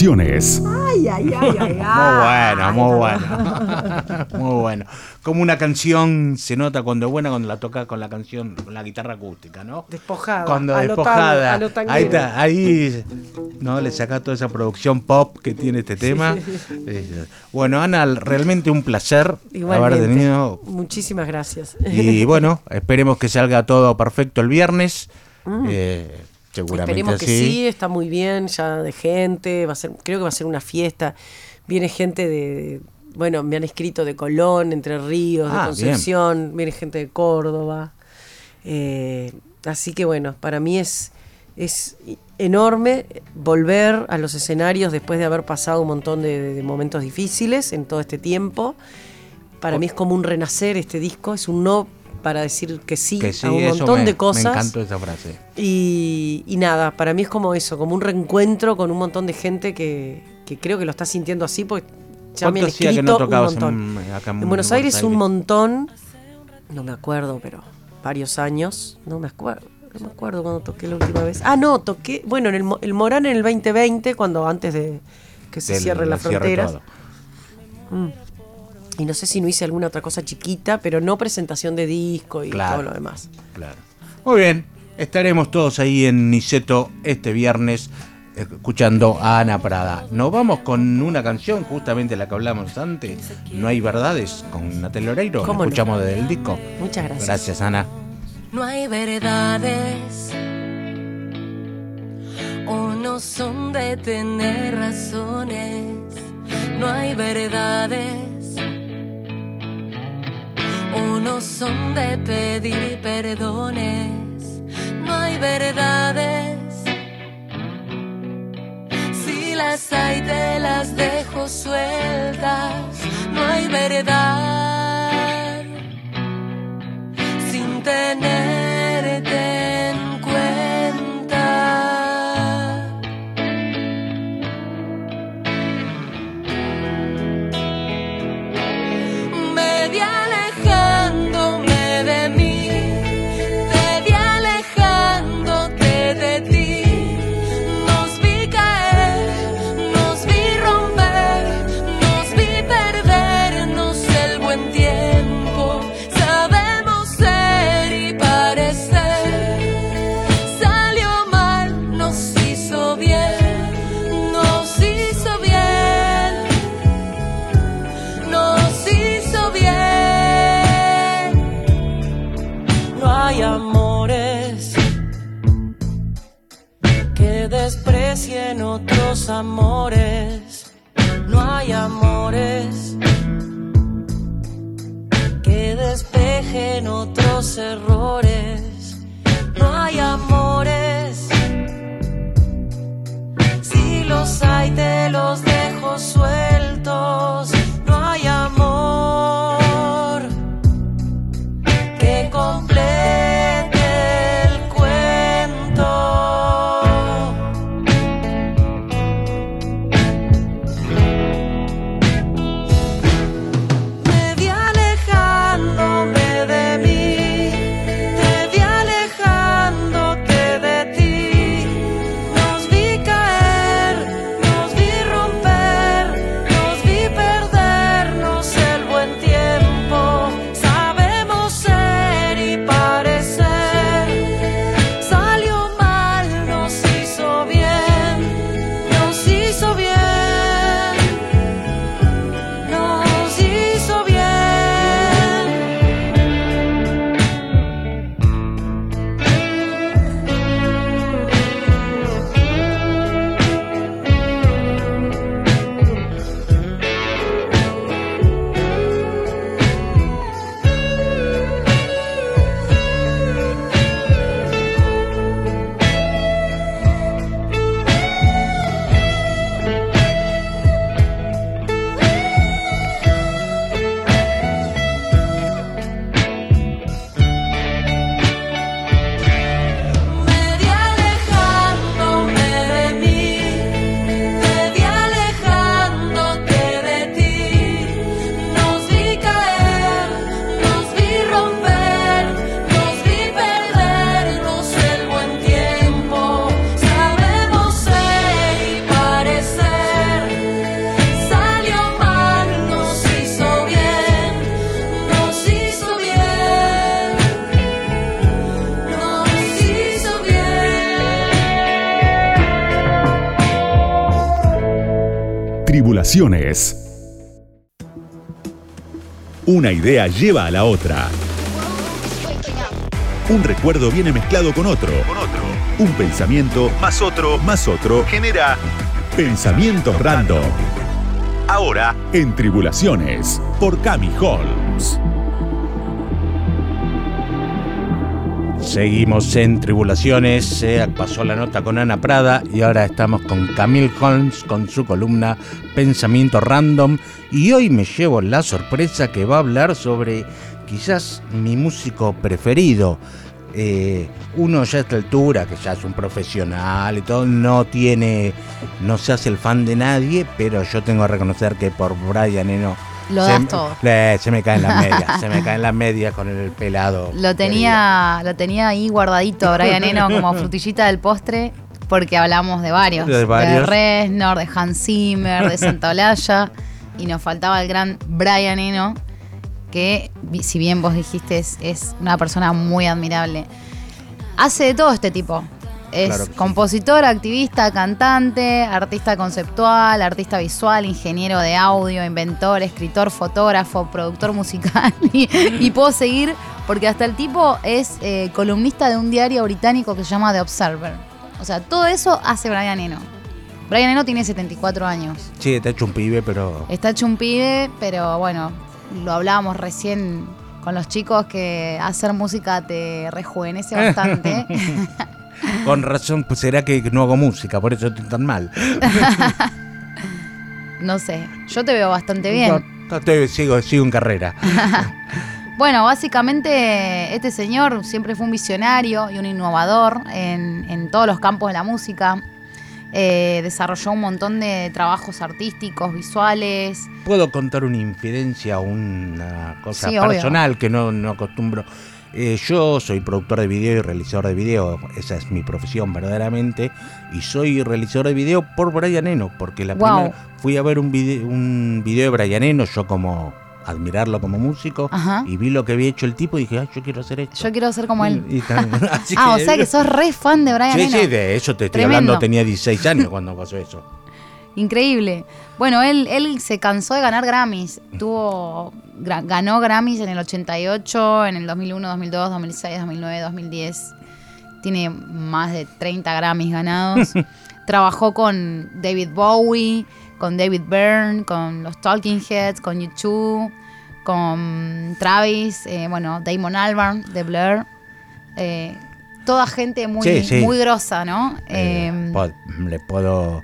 Tribulaciones. Ay, ay, ay, ay, Muy bueno, muy bueno. muy bueno. Como una canción se nota cuando es buena cuando la toca con la canción, con la guitarra acústica, ¿no? Despojada. Cuando a lo despojada. a lo ahí está, ahí no le saca toda esa producción pop que tiene este tema. Eh, Bueno, Ana, realmente un placer haber tenido. Muchísimas gracias. Y bueno, esperemos que salga todo perfecto el viernes. Eh, seguramente. Esperemos que sí, está muy bien ya de gente, va a ser, creo que va a ser una fiesta. Viene gente de, bueno, me han escrito de Colón, Entre Ríos, de Ah, Concepción, viene gente de Córdoba. Eh, así que bueno, para mí es, es enorme volver a los escenarios después de haber pasado un montón de, de momentos difíciles en todo este tiempo. Para mí es como un renacer este disco, es un no para decir que sí, Que sí, a un montón me- de cosas. Me encantó esa frase. Y, y nada, para mí es como eso, como un reencuentro con un montón de gente que, que creo que lo está sintiendo así, porque ya me han ¿Cuánto hacía escrito que no un montón. en- acá en En Buenos Aires un montón, no me acuerdo, pero varios años, no me acuerdo. No me acuerdo cuando toqué la última vez. Ah, no, toqué, bueno, en el, el Morán en el 2020, cuando antes de que se Del- las cierre fronteras. todo. Mm. Y no sé si no hice alguna otra cosa chiquita, pero no presentación de disco y Claro. todo lo demás. Claro. Muy bien, estaremos todos ahí en Niceto este viernes escuchando a Ana Prada. Nos vamos con una canción, justamente la que hablamos antes, No hay verdades, con Natalia Oreiro. ¿Cómo no? Escuchamos desde el disco. Muchas gracias. Gracias, Ana. No hay verdades. Uno Unos son de tener razones, no hay verdades. Unos son de pedir perdones, no hay verdades. Si las hay te las dejo sueltas, no hay verdad. Sin tenerte amores. No hay amores que despejen otros errores. No hay amores. Si los hay, te los dejo sueltos. Una idea lleva a la otra. Un recuerdo viene mezclado con otro. Un pensamiento más otro más otro genera pensamientos random. Ahora en Tribulaciones por Cami Holmes. Seguimos en Tribulaciones, eh, pasó la nota con Ana Prada y ahora estamos con Camille Holmes con su columna Pensamiento Random y hoy me llevo la sorpresa que va a hablar sobre quizás mi músico preferido. Eh, uno ya a esta altura, que ya es un profesional y todo, no tiene, no se hace el fan de nadie, pero yo tengo que reconocer que por Brian Eno Lo se, das todo. eh, se me caen las medias, se me caen las medias con el pelado. Lo tenía, lo tenía ahí guardadito Brian Eno como frutillita del postre, porque hablamos de varios. De varios. Reznor, de Hans Zimmer, de Santa Olalla. y nos faltaba el gran Brian Eno, que si bien vos dijiste es, es una persona muy admirable. Hace de todo este tipo. Es Claro que sí. compositor, activista, cantante, artista conceptual, artista visual, ingeniero de audio, inventor, escritor, fotógrafo, productor musical. Y, y puedo seguir porque hasta el tipo es eh, columnista de un diario británico que se llama The Observer. O sea, todo eso hace Brian Eno. Brian Eno tiene 74 años. Sí, está hecho un pibe, pero. Está hecho un pibe, pero bueno, lo hablábamos recién con los chicos que hacer música te rejuvenece bastante. Con razón, pues será que no hago música, por eso estoy tan mal. no sé, yo te veo bastante bien. No, estoy- sigo, sigo en carrera. Bueno, básicamente este señor siempre fue un visionario y un innovador en, en todos los campos de la música. Eh, desarrolló un montón de trabajos artísticos, visuales. ¿Puedo contar una infidencia o una cosa Sí, obvio. personal que no, no acostumbro? Eh, yo soy productor de video y realizador de video, esa es mi profesión verdaderamente, y soy realizador de video por Brian Eno, porque la Wow. primera fui a ver un video, un video de Brian Eno, yo como admirarlo como músico, Ajá. y vi lo que había hecho el tipo y dije, "Ay, yo quiero hacer esto. Yo quiero ser como él. Y Ah, o sea que sos re fan de Brian Sí, Eno. sí, de eso te estoy Tremendo. hablando, tenía 16 años cuando pasó eso. Increíble. Bueno, él, él se cansó de ganar Grammys. Tuvo, ganó Grammys en el 88, en el 2001, 2002, 2006, 2009, 2010. Tiene más de 30 Grammys ganados. Trabajó con David Bowie, con David Byrne, con los Talking Heads, con U2, con Travis, eh, bueno, Damon Albarn de Blur. Eh, toda gente muy, Sí, sí. muy grosa, ¿no? Eh, po- le puedo.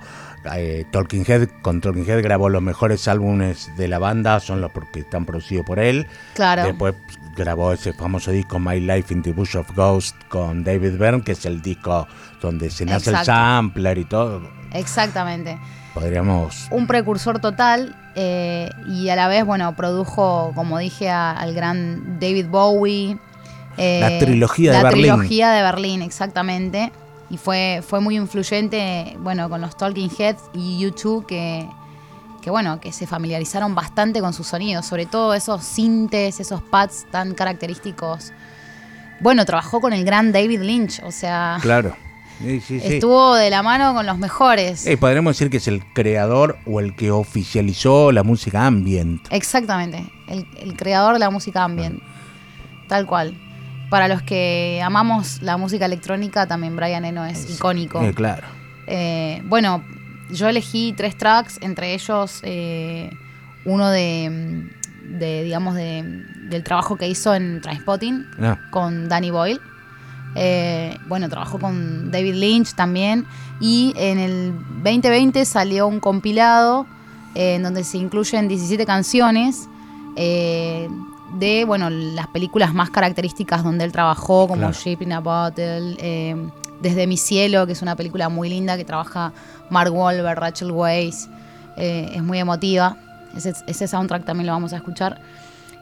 Eh, Talking Head, con Talking Head grabó los mejores álbumes de la banda, son los porque están producidos por él. claro. Después grabó ese famoso disco My Life in the Bush of Ghosts con David Byrne, que es el disco donde se nace el sampler y todo. Exactamente. Podríamos. Un precursor total eh, y a la vez, bueno, produjo, como dije, a- al gran David Bowie. eh, La trilogía de la Berlín. trilogía de Berlín, exactamente. Y fue, fue muy influyente, bueno, con los Talking Heads y U2 que, que, bueno, que se familiarizaron bastante con sus sonidos, sobre todo esos sintes, esos pads tan característicos. Bueno, trabajó con el gran David Lynch, o sea, Claro. Sí, sí, sí. estuvo de la mano con los mejores. Eh, podríamos decir que es el creador o el que oficializó la música ambient. Exactamente, el, el creador de la música ambient, tal cual. Para los que amamos la música electrónica, también Brian Eno es icónico. Eh, claro. Eh, bueno, yo elegí tres tracks, entre ellos eh, uno de, mm, de, digamos, de, del trabajo que hizo en Transpotting Ah, con Danny Boyle. Eh, bueno, trabajó con David Lynch también. Y en el 2020 salió un compilado eh, en donde se incluyen 17 canciones eh, de bueno, las películas más características donde él trabajó, como Claro. Ship in a Bottle, eh, Desde mi cielo, que es una película muy linda que trabaja Mark Wahlberg, Rachel Weisz. eh, es muy emotiva. Ese, ese soundtrack también lo vamos a escuchar.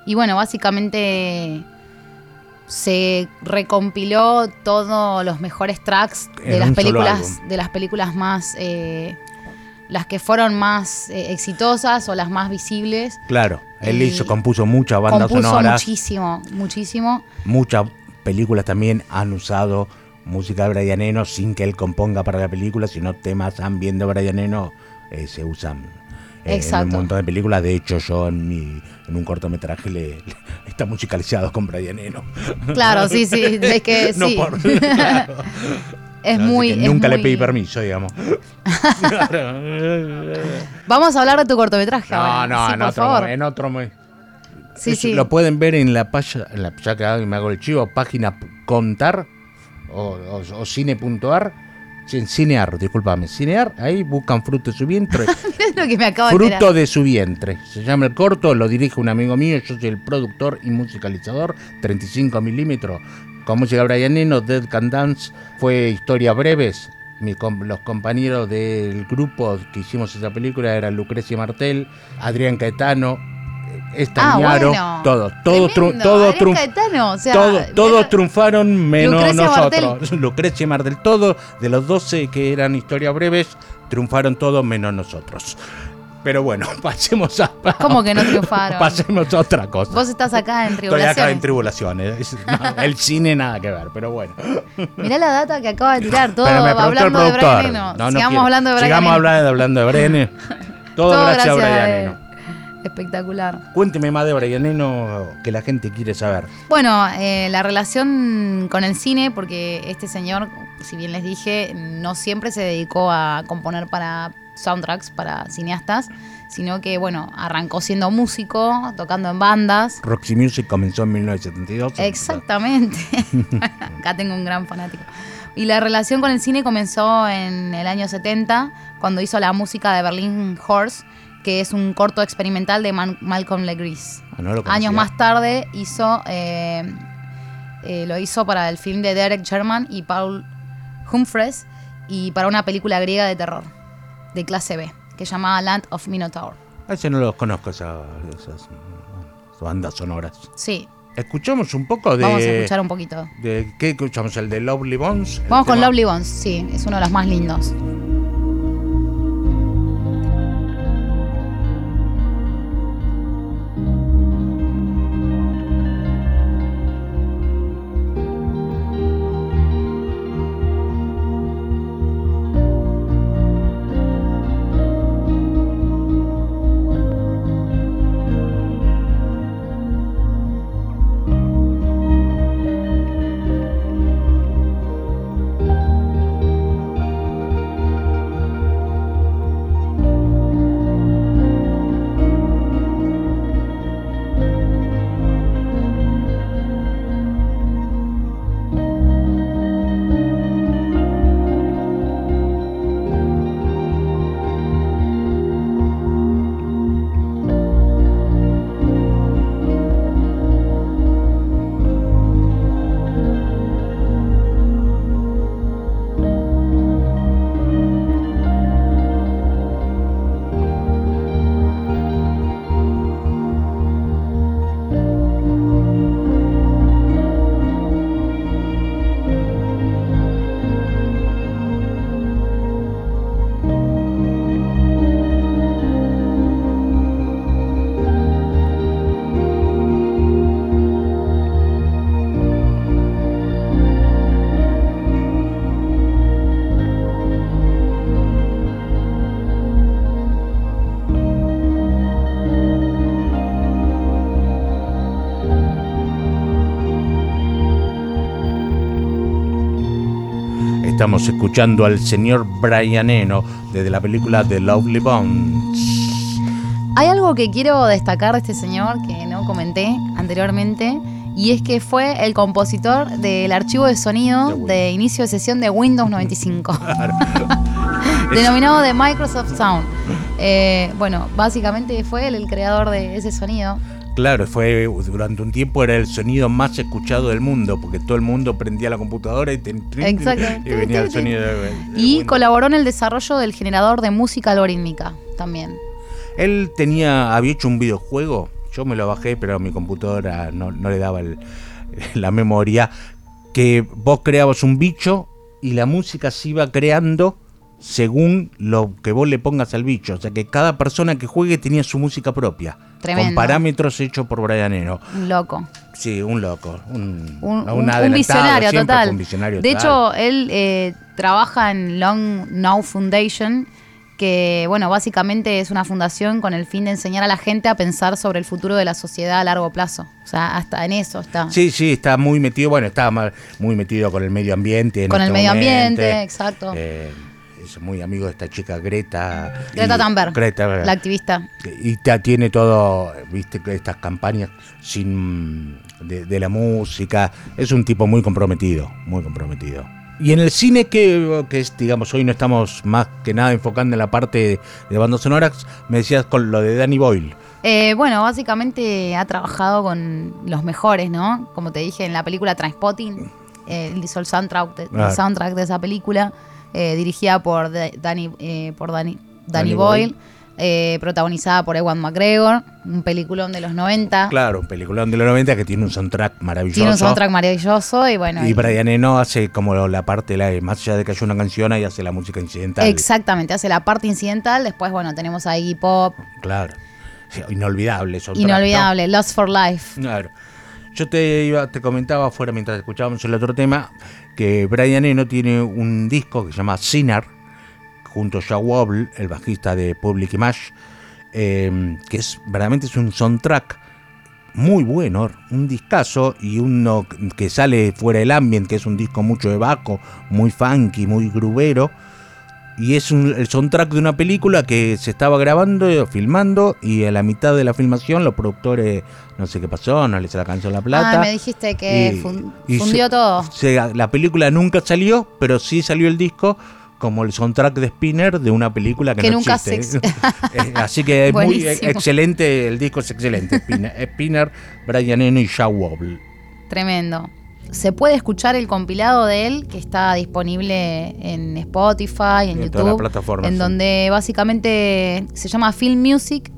Y bueno, básicamente se recompiló todos los mejores tracks En de las películas, de las películas más eh, las que fueron más eh, exitosas o las más visibles. claro. Él hizo, compuso muchas bandas Compuso sonoras. muchísimo, muchísimo. Muchas películas también han usado música de Brian Eno sin que él componga para la película, sino temas ambient de Brian Eno eh, se usan eh, en un montón de películas. De hecho, yo en, mi, en un cortometraje le, le- está musicalizado con Brian Eno. Claro, sí, sí, es que No sí. por- claro. Es muy. es nunca le pedí permiso, digamos. Vamos a hablar de tu cortometraje No, ahora. no, sí, en por otro, favor. en otro Sí, sí. Lo pueden ver en la página, ya que me hago el chivo, página contar o, o- o cine.ar, cinear, discúlpame, cinear, ahí buscan fruto de su vientre, es lo que me acabo de fruto de su vientre, se llama el corto, lo dirige un amigo mío, yo soy el productor y musicalizador, 35 milímetros, con música de Brian Eno, Dead Can Dance, fue historias breves, Mi los compañeros del grupo que hicimos esa película eran Lucrecia Martel, Adrián Caetano, Estañaro, Ah, bueno. todos, todos, Tremendo. todos, Adrián triun- Caetano, o sea, todos, todos mira- triunfaron menos Lucrecia nosotros. Lucrecia Martel, todos de los 12 que eran historias breves, triunfaron todos menos nosotros. Pero bueno, pasemos a. ¿Cómo que no triunfaron? Pasemos a otra cosa. Vos estás acá en Estoy acá en tribulaciones. tribulaciones. No, el cine nada que ver, pero bueno. Mirá la data que acaba de tirar, todo Pero me preguntó el hablando de Brian. No, no Sigamos quiero. hablando de Brian Sigamos hablando, hablando de Brian. Todo, Todo gracias, a gracias a Brian. Espectacular. Cuénteme más de Brian Eno que la gente quiere saber. Bueno, eh, la relación con el cine, porque este señor, si bien les dije, no siempre se dedicó a componer para soundtracks, para cineastas, sino que, bueno, arrancó siendo músico, tocando en bandas. Roxy Music comenzó en 1972. Exactamente. Acá tengo un gran fanático. Y la relación con el cine comenzó en el año 70, cuando hizo la música de Berlin Horse, que es un corto experimental de Man- Malcolm Legris. Ah, no. Años más tarde hizo, eh, eh, lo hizo para el film de Derek Sherman y Paul Humphreys y para una película griega de terror de clase B que llamaba Land of Minotaur. A ese no los conozco, esa- esas, esas bandas sonoras. Sí, Escuchamos un poco de. vamos a escuchar un poquito. de- ¿Qué escuchamos? ¿El de Lovely Bones? Vamos con tema- Lovely Bones, sí, es uno de los más lindos. Estamos escuchando al señor Brian Eno desde la película The Lovely Bones. Hay algo que quiero destacar de este señor que no comenté anteriormente y es que fue el compositor del archivo de sonido de inicio de sesión de Windows 95, denominado de Microsoft Sound. Eh, bueno, básicamente fue él el creador de ese sonido. Claro, fue durante un tiempo era el sonido más escuchado del mundo, porque todo el mundo prendía la computadora y, ten- y venía el sonido. de- de Y colaboró en el desarrollo del generador de música algorítmica también. Él tenía, había hecho un videojuego, yo me lo bajé, pero mi computadora no, no le daba el- la memoria, que vos creabas un bicho y la música se iba creando según lo que vos le pongas al bicho. O sea que cada persona que juegue tenía su música propia. Tremendo. Con parámetros hechos por Brian Eno. Un loco. Sí, un loco. Un, Un, un un- un adelantado, visionario total. visionario de total. hecho, él eh, trabaja en Long Now Foundation, que bueno, básicamente es una fundación con el fin de enseñar a la gente a pensar sobre el futuro de la sociedad a largo plazo. O sea, hasta en eso está. Sí, sí, está muy metido, bueno, está muy metido con el medio ambiente. en Con el este medio momento. ambiente, exacto. Eh, es muy amigo de esta chica Greta. Greta Thunberg, Greta, la activista. Y tiene todo, viste, estas campañas sin de, de la música. Es un tipo muy comprometido, muy comprometido. Y en el cine, que, que es, digamos, hoy no estamos más que nada enfocando en la parte de bandas sonoras, me decías con lo de Danny Boyle. Eh, bueno, básicamente ha trabajado con los mejores, ¿no? Como te dije en la película Transpotting, eh, él hizo el soundtrack de, el soundtrack de esa película, eh, dirigida por Da- Danny, eh, por Danny, Danny Danny Boyle, Boyle. eh, protagonizada por Ewan McGregor, un peliculón de los 90. Claro, un peliculón de los 90 que tiene un soundtrack maravilloso. Tiene un soundtrack maravilloso y bueno. Y y- Brian Eno hace como la parte, la, más allá de que haya una canción, ahí hace la música incidental. Exactamente, hace la parte incidental, después bueno, tenemos a Iggy Pop, Claro. Sí, Inolvidable. soundtrack, ¿no? inolvidable, Lost for Life. Claro. Yo te iba, te comentaba afuera mientras escuchábamos el otro tema que Brian Eno tiene un disco que se llama Sinner, junto a Joe Wobble, el bajista de Public Image, eh, que es verdaderamente es un soundtrack muy bueno, un discazo y uno que sale fuera del ambiente, que es un disco mucho de bajo, muy funky, muy grubero. Y es un, el soundtrack de una película que se estaba grabando, filmando, y a la mitad de la filmación los productores, no sé qué pasó, no les alcanzó la plata. Ah, me dijiste que Y- fun- y fundió se- todo. se- la película nunca salió, pero sí salió el disco como el soundtrack de Spinner de una película que, Que no nunca existe. se- Eh, Así que es muy excelente, el disco es excelente. Spinner, Spinner Brian Eno y Shaw Wobble. Tremendo. Se puede escuchar el compilado de él que está disponible en Spotify, en En YouTube, todas las plataformas, en sí. donde básicamente se llama Film Music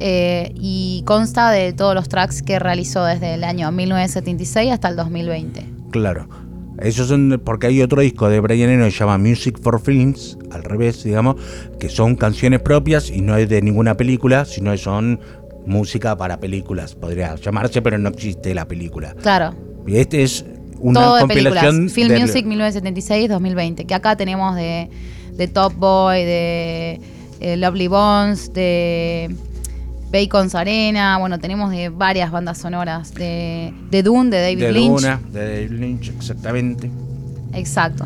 eh, y consta de todos los tracks que realizó desde el año 1976 hasta el 2020. Claro. Esos son porque hay otro disco de Brian Eno que se llama Music for Films, al revés, digamos, que son canciones propias y no es de ninguna película, sino que son música para películas, podría llamarse, pero no existe la película. Claro, este es una todo de compilación películas. Film del- Music 1976-2020, que acá tenemos de, de Top Boy, de eh, Lovely Bones, de Bacon's Arena, bueno, tenemos de varias bandas sonoras, de, de Dune, de David de Lynch. Duna, de David Lynch, exactamente. Exacto.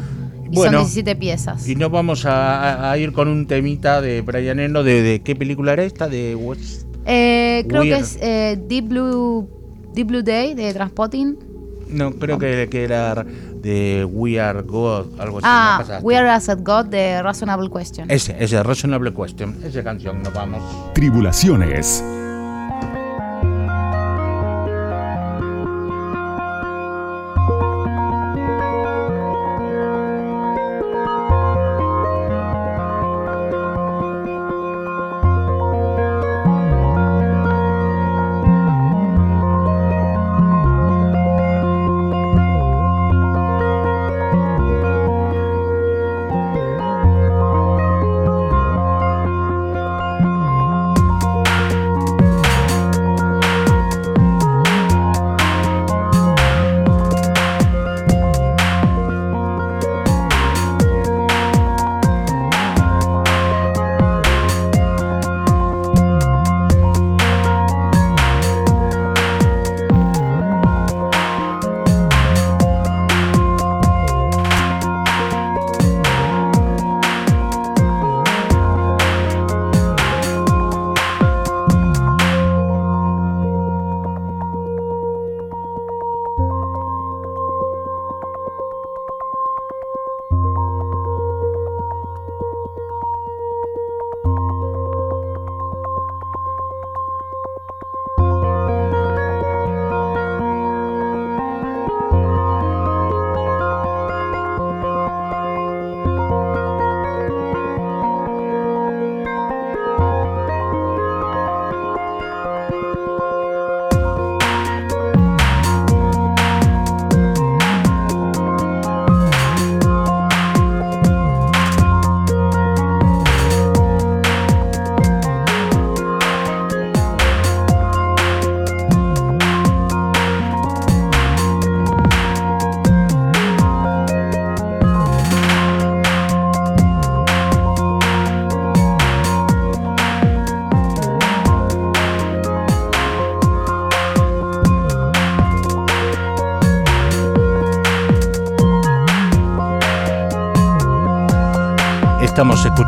Y Bueno, son 17 piezas. Y nos vamos a, a ir con un temita de Brian Eno, de, de qué película era esta, de What's- Eh, creo que Weird. es eh, Deep Blue Deep Blue Day de Transpotting. No, creo que, que era de We Are God, algo así. Ah. We Are As At God de Reasonable Question. Ese, ese, Reasonable Question, esa canción, nos vamos. Tribulaciones.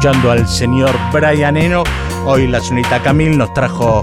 Escuchando al señor Brian Eno. Hoy la señorita Camille nos trajo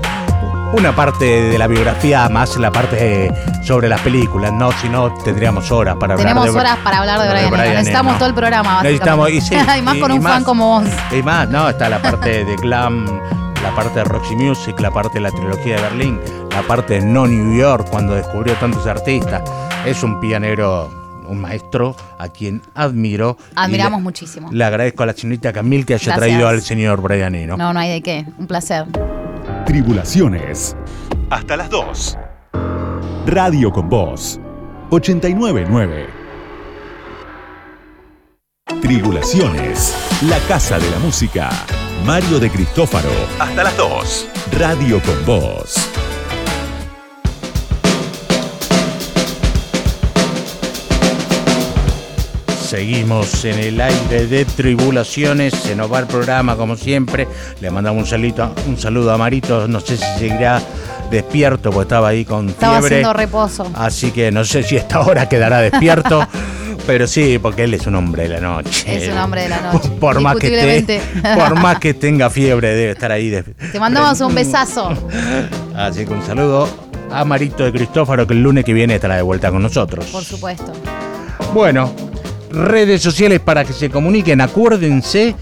una parte de la biografía, más la parte sobre las películas, ¿no? Si no, tendríamos horas para hablar Tenemos de horas para hablar de Brian Eno. Necesitamos todo el programa, Necesitamos, y, sí, básicamente. y más con y un fan como vos. Y más, ¿no? Está la parte de glam, la parte de Roxy Music, la parte de la trilogía de Berlín, la parte de No New York, cuando descubrió tantos artistas. Es un pianero, un maestro a quien admiro. Admiramos le- muchísimo. Le agradezco a la señorita Camil que haya Gracias. traído al señor Brian Eno. No, no hay de qué. Un placer. Tribulaciones. Hasta las 2. Radio con Voz. 899. Tribulaciones. La Casa de la Música. Mario de Cristófaro. Hasta las 2. Radio con Voz. Seguimos en el aire de tribulaciones, se nos va el programa como siempre. Le mandamos un saludo, un saludo a Marito, no sé si seguirá despierto porque estaba ahí con Estaba fiebre. haciendo reposo. Así que no sé si esta hora quedará despierto, pero sí, porque él es un hombre de la noche. Es un hombre de la noche. Por más, que indiscutiblemente. te- por más que tenga fiebre, debe estar ahí. de- Te mandamos un besazo. Así que un saludo a Marito de Cristófaro, que el lunes que viene estará de vuelta con nosotros. Por supuesto. Bueno, redes sociales para que se comuniquen. Acuérdense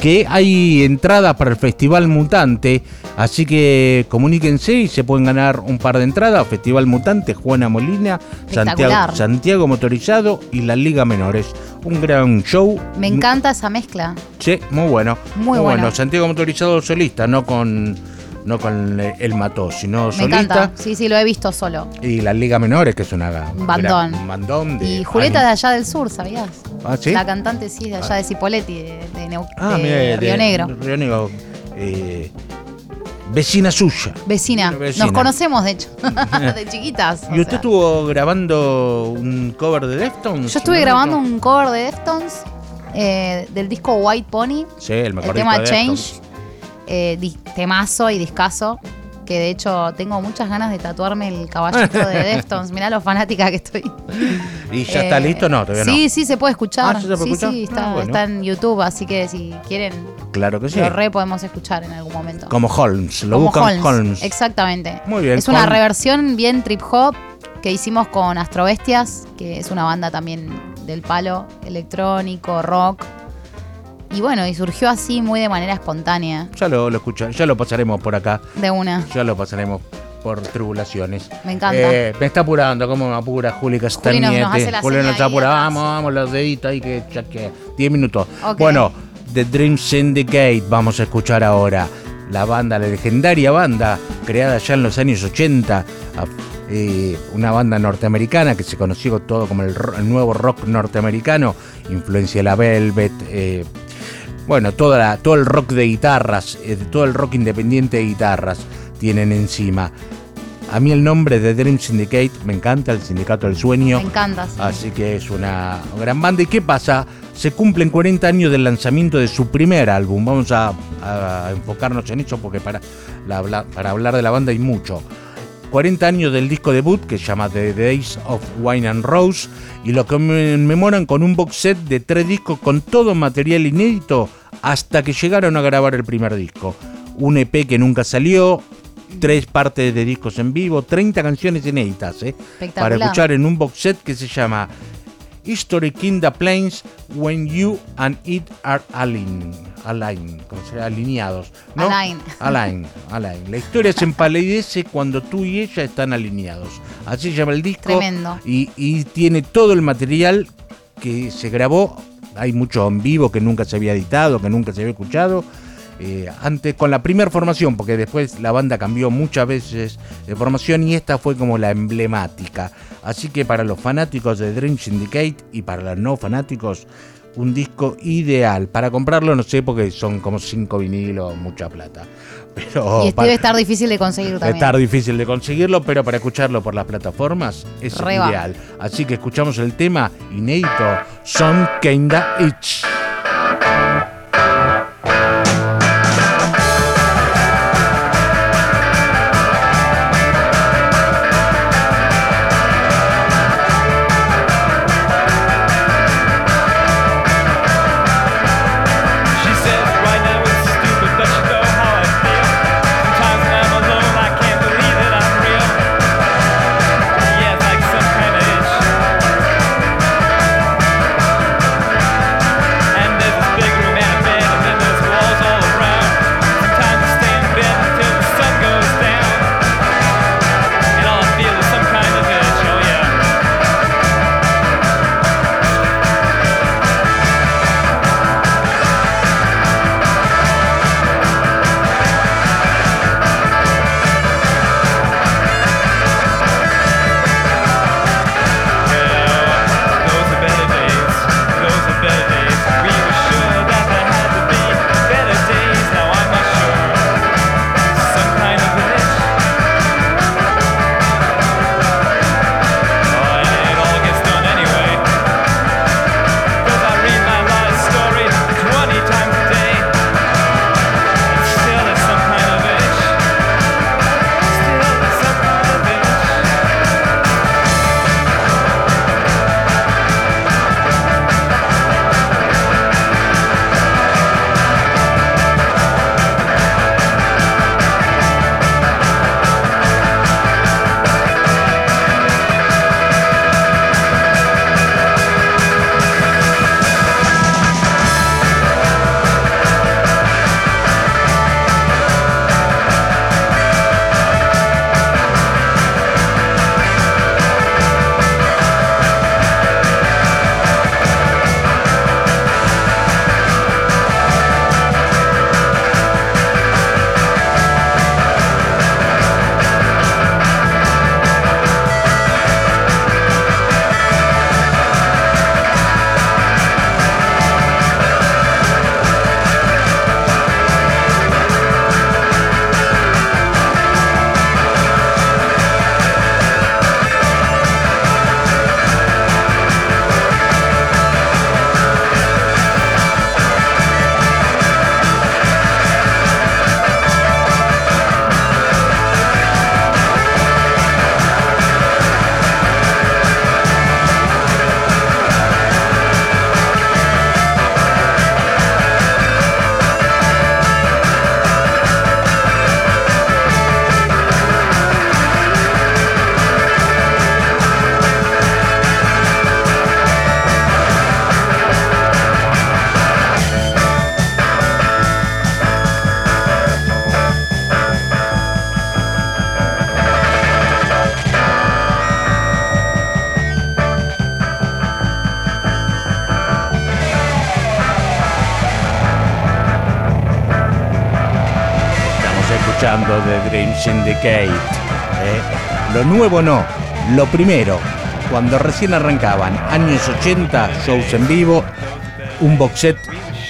que hay entradas para el Festival Mutante, así que comuníquense y se pueden ganar un par de entradas. Festival Mutante, Juana Molina, Santiago, Motorizado y la Liga Menores. Un gran show. Me encanta esa mezcla. Sí, muy bueno. Muy bueno. Santiago Motorizado solista, no con, no con el Mató, sino Me solista. encanta. Sí, sí, lo he visto solo. Y la Liga Menores, que es una, Un bandón. bandón de Y Julieta de allá del sur, ¿sabías? Ah, ¿sí? La cantante sí, de allá de Cipoletti, de, de Neu- Ah, de mire, Río de- Negro. Río Negro. eh, vecina suya. Vecina. Vecina. Nos conocemos, de hecho, de chiquitas. ¿Y usted sea. estuvo grabando un cover de Deftones? Yo estuve grabando un cover de Deftones eh, del disco White Pony. Sí, el mejor el tema de Change. Deftones. Eh, temazo y discazo. Que de hecho tengo muchas ganas de tatuarme el caballito de Deftones. Mirá lo fanática que estoy. ¿Y ya está Eh, listo? No, todavía sí, no. sí, se puede escuchar. Ah, ¿sí se puede sí, escuchar? sí, está, Ah, bueno. está en YouTube, así que si quieren, Claro que sí. lo re podemos escuchar en algún momento. Como Holmes. Lo Como buscan Holmes. Holmes. Exactamente. Muy bien, Es una reversión bien trip hop que hicimos con Astrobestias, que es una banda también del palo, electrónico, rock. Y bueno, y surgió así muy de manera espontánea, Ya lo, lo escucha, ya lo pasaremos por acá. de una. Ya lo pasaremos por tribulaciones. Me encanta. Eh, me está apurando, como me apura Juli la Juli nos apura, vamos, vamos, los deditos ahí que ya que 10 minutos. Ok. Bueno, The Dream Syndicate vamos a escuchar ahora. La banda, la legendaria banda, creada ya en los años 80, a- eh, una banda norteamericana que se conoció todo como el nuevo rock norteamericano, influencia de la Velvet, eh, bueno, toda la- todo el rock de guitarras, eh, todo el rock independiente de guitarras tienen encima. A mí el nombre de Dream Syndicate me encanta, el Sindicato del Sueño. Me encanta. sí. Así que es una gran banda. ¿Y qué pasa? Se cumplen 40 años del lanzamiento de su primer álbum. Vamos a, a enfocarnos en eso porque para, la habla- para hablar de la banda hay mucho. 40 años del disco debut que se llama The Days of Wine and Rose y lo conmemoran con un box set de tres discos con todo material inédito hasta que llegaron a grabar el primer disco. Un EP que nunca salió, tres partes de discos en vivo, 30 canciones inéditas, ¿eh? para escuchar en un box set que se llama History in the Plains When You and It Are Aligned. Align, como sea, alineados. ¿no? Align. Align, align. La historia se empalidece cuando tú y ella están alineados. Así se llama el disco. Tremendo. Y, y tiene todo el material que se grabó. Hay mucho en vivo que nunca se había editado, que nunca se había escuchado. Eh, antes con la primera formación, porque después la banda cambió muchas veces de formación y esta fue como la emblemática. Así que para los fanáticos de Dream Syndicate y para los no fanáticos, un disco ideal. Para comprarlo no sé porque son como cinco vinilos, mucha plata. Pero y este debe estar difícil de conseguir Debe también. estar difícil de conseguirlo, pero para escucharlo por las plataformas es ideal. Así que escuchamos el tema inédito Son Kinda Itch. Dream Syndicate. ¿eh? Lo nuevo no, lo primero, cuando recién arrancaban, años 80, shows en vivo, un box set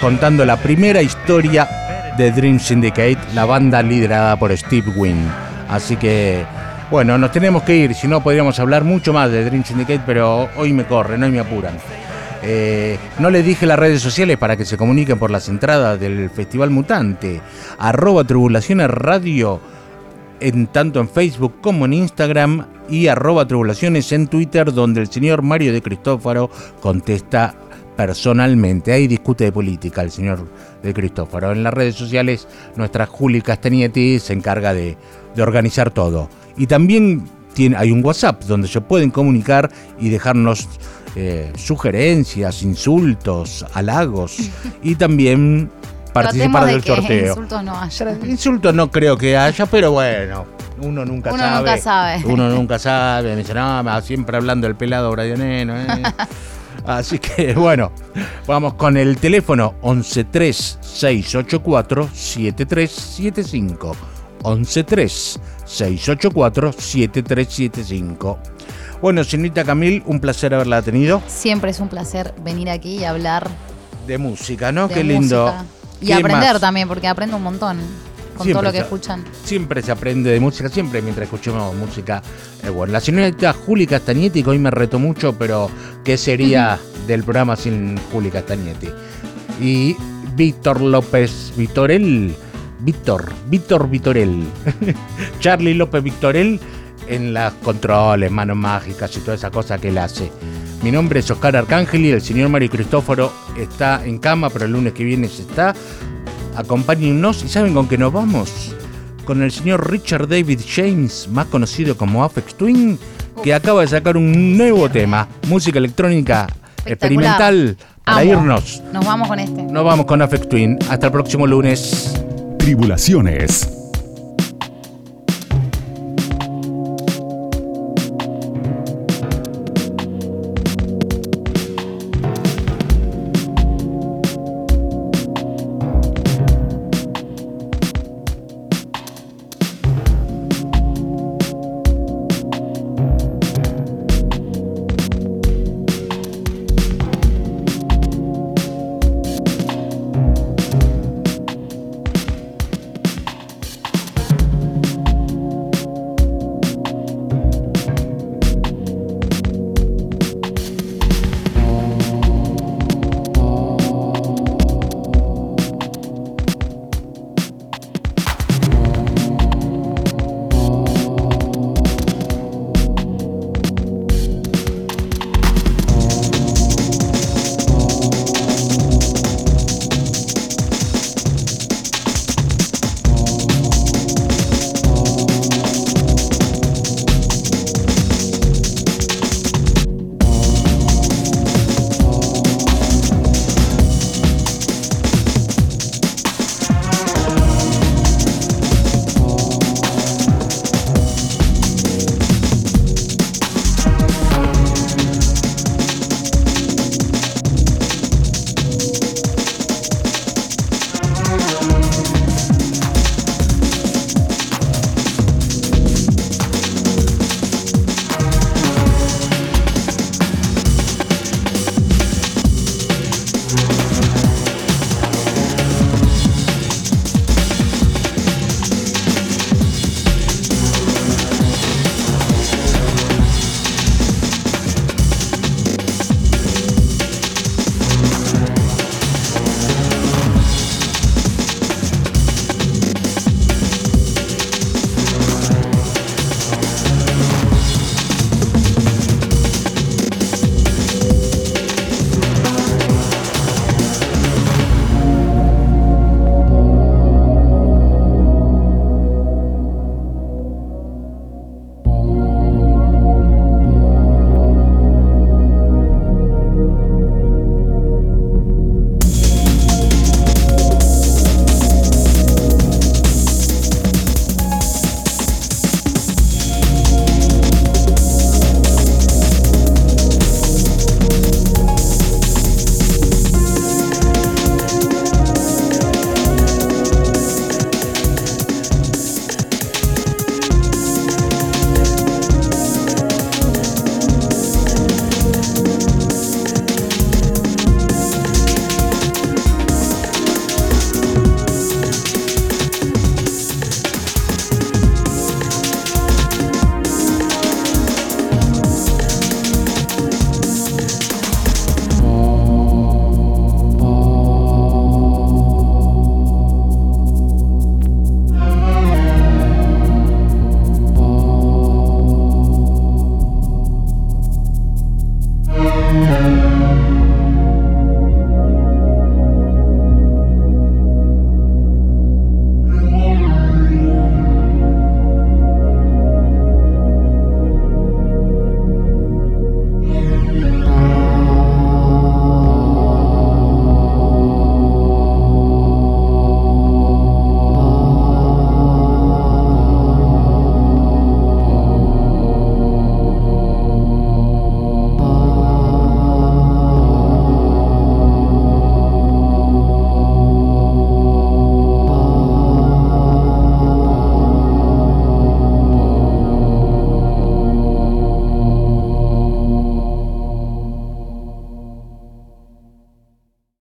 contando la primera historia de Dream Syndicate, la banda liderada por Steve Wynn. Así que, bueno, nos tenemos que ir, si no podríamos hablar mucho más de Dream Syndicate, pero hoy me corren, hoy me apuran. Eh, no les dije las redes sociales para que se comuniquen por las entradas del Festival Mutante. Arroba Tribulaciones Radio, en, tanto en Facebook como en Instagram. Y arroba Tribulaciones en Twitter, donde el señor Mario de Cristófaro contesta personalmente. Ahí discute de política el señor de Cristófaro. En las redes sociales, nuestra Juli Castagnetti se encarga de, de organizar todo. Y también tiene, hay un WhatsApp donde se pueden comunicar y dejarnos eh, sugerencias, insultos, halagos y también participar de del que sorteo. insultos no haya. Insultos no creo que haya, pero bueno, uno nunca Uno sabe. nunca sabe. Uno nunca sabe. Me dice, no, siempre hablando del pelado Bradianeno. ¿eh?". Así que bueno, vamos con el teléfono 1136847375. 1136847375. Bueno, señorita Camil, un placer haberla tenido. Siempre es un placer venir aquí y hablar De música, ¿no? de Qué lindo. Y ¿Qué aprender más? también, porque aprendo un montón con Siempre todo lo que se- escuchan. Siempre se aprende de música, siempre mientras escuchemos música. es bueno, la señorita Juli Castagnetti, que hoy me retó mucho, pero ¿qué sería del programa sin Juli Castagnetti? Y Víctor López Vitorel, Víctor, Víctor Vitorel, Charlie López Victorel en las controles, manos mágicas y toda esa cosa que él hace. Mi nombre es Oscar Arcángel y el señor Mario Cristóforo está en cama, pero el lunes que viene se está. Acompáñennos y ¿saben con qué nos vamos? Con el señor Richard David James, más conocido como Afex Twin, que acaba de sacar un nuevo tema, música electrónica experimental, para Amo. irnos. Nos vamos con este. Nos vamos con Afex Twin. Hasta el próximo lunes. Tribulaciones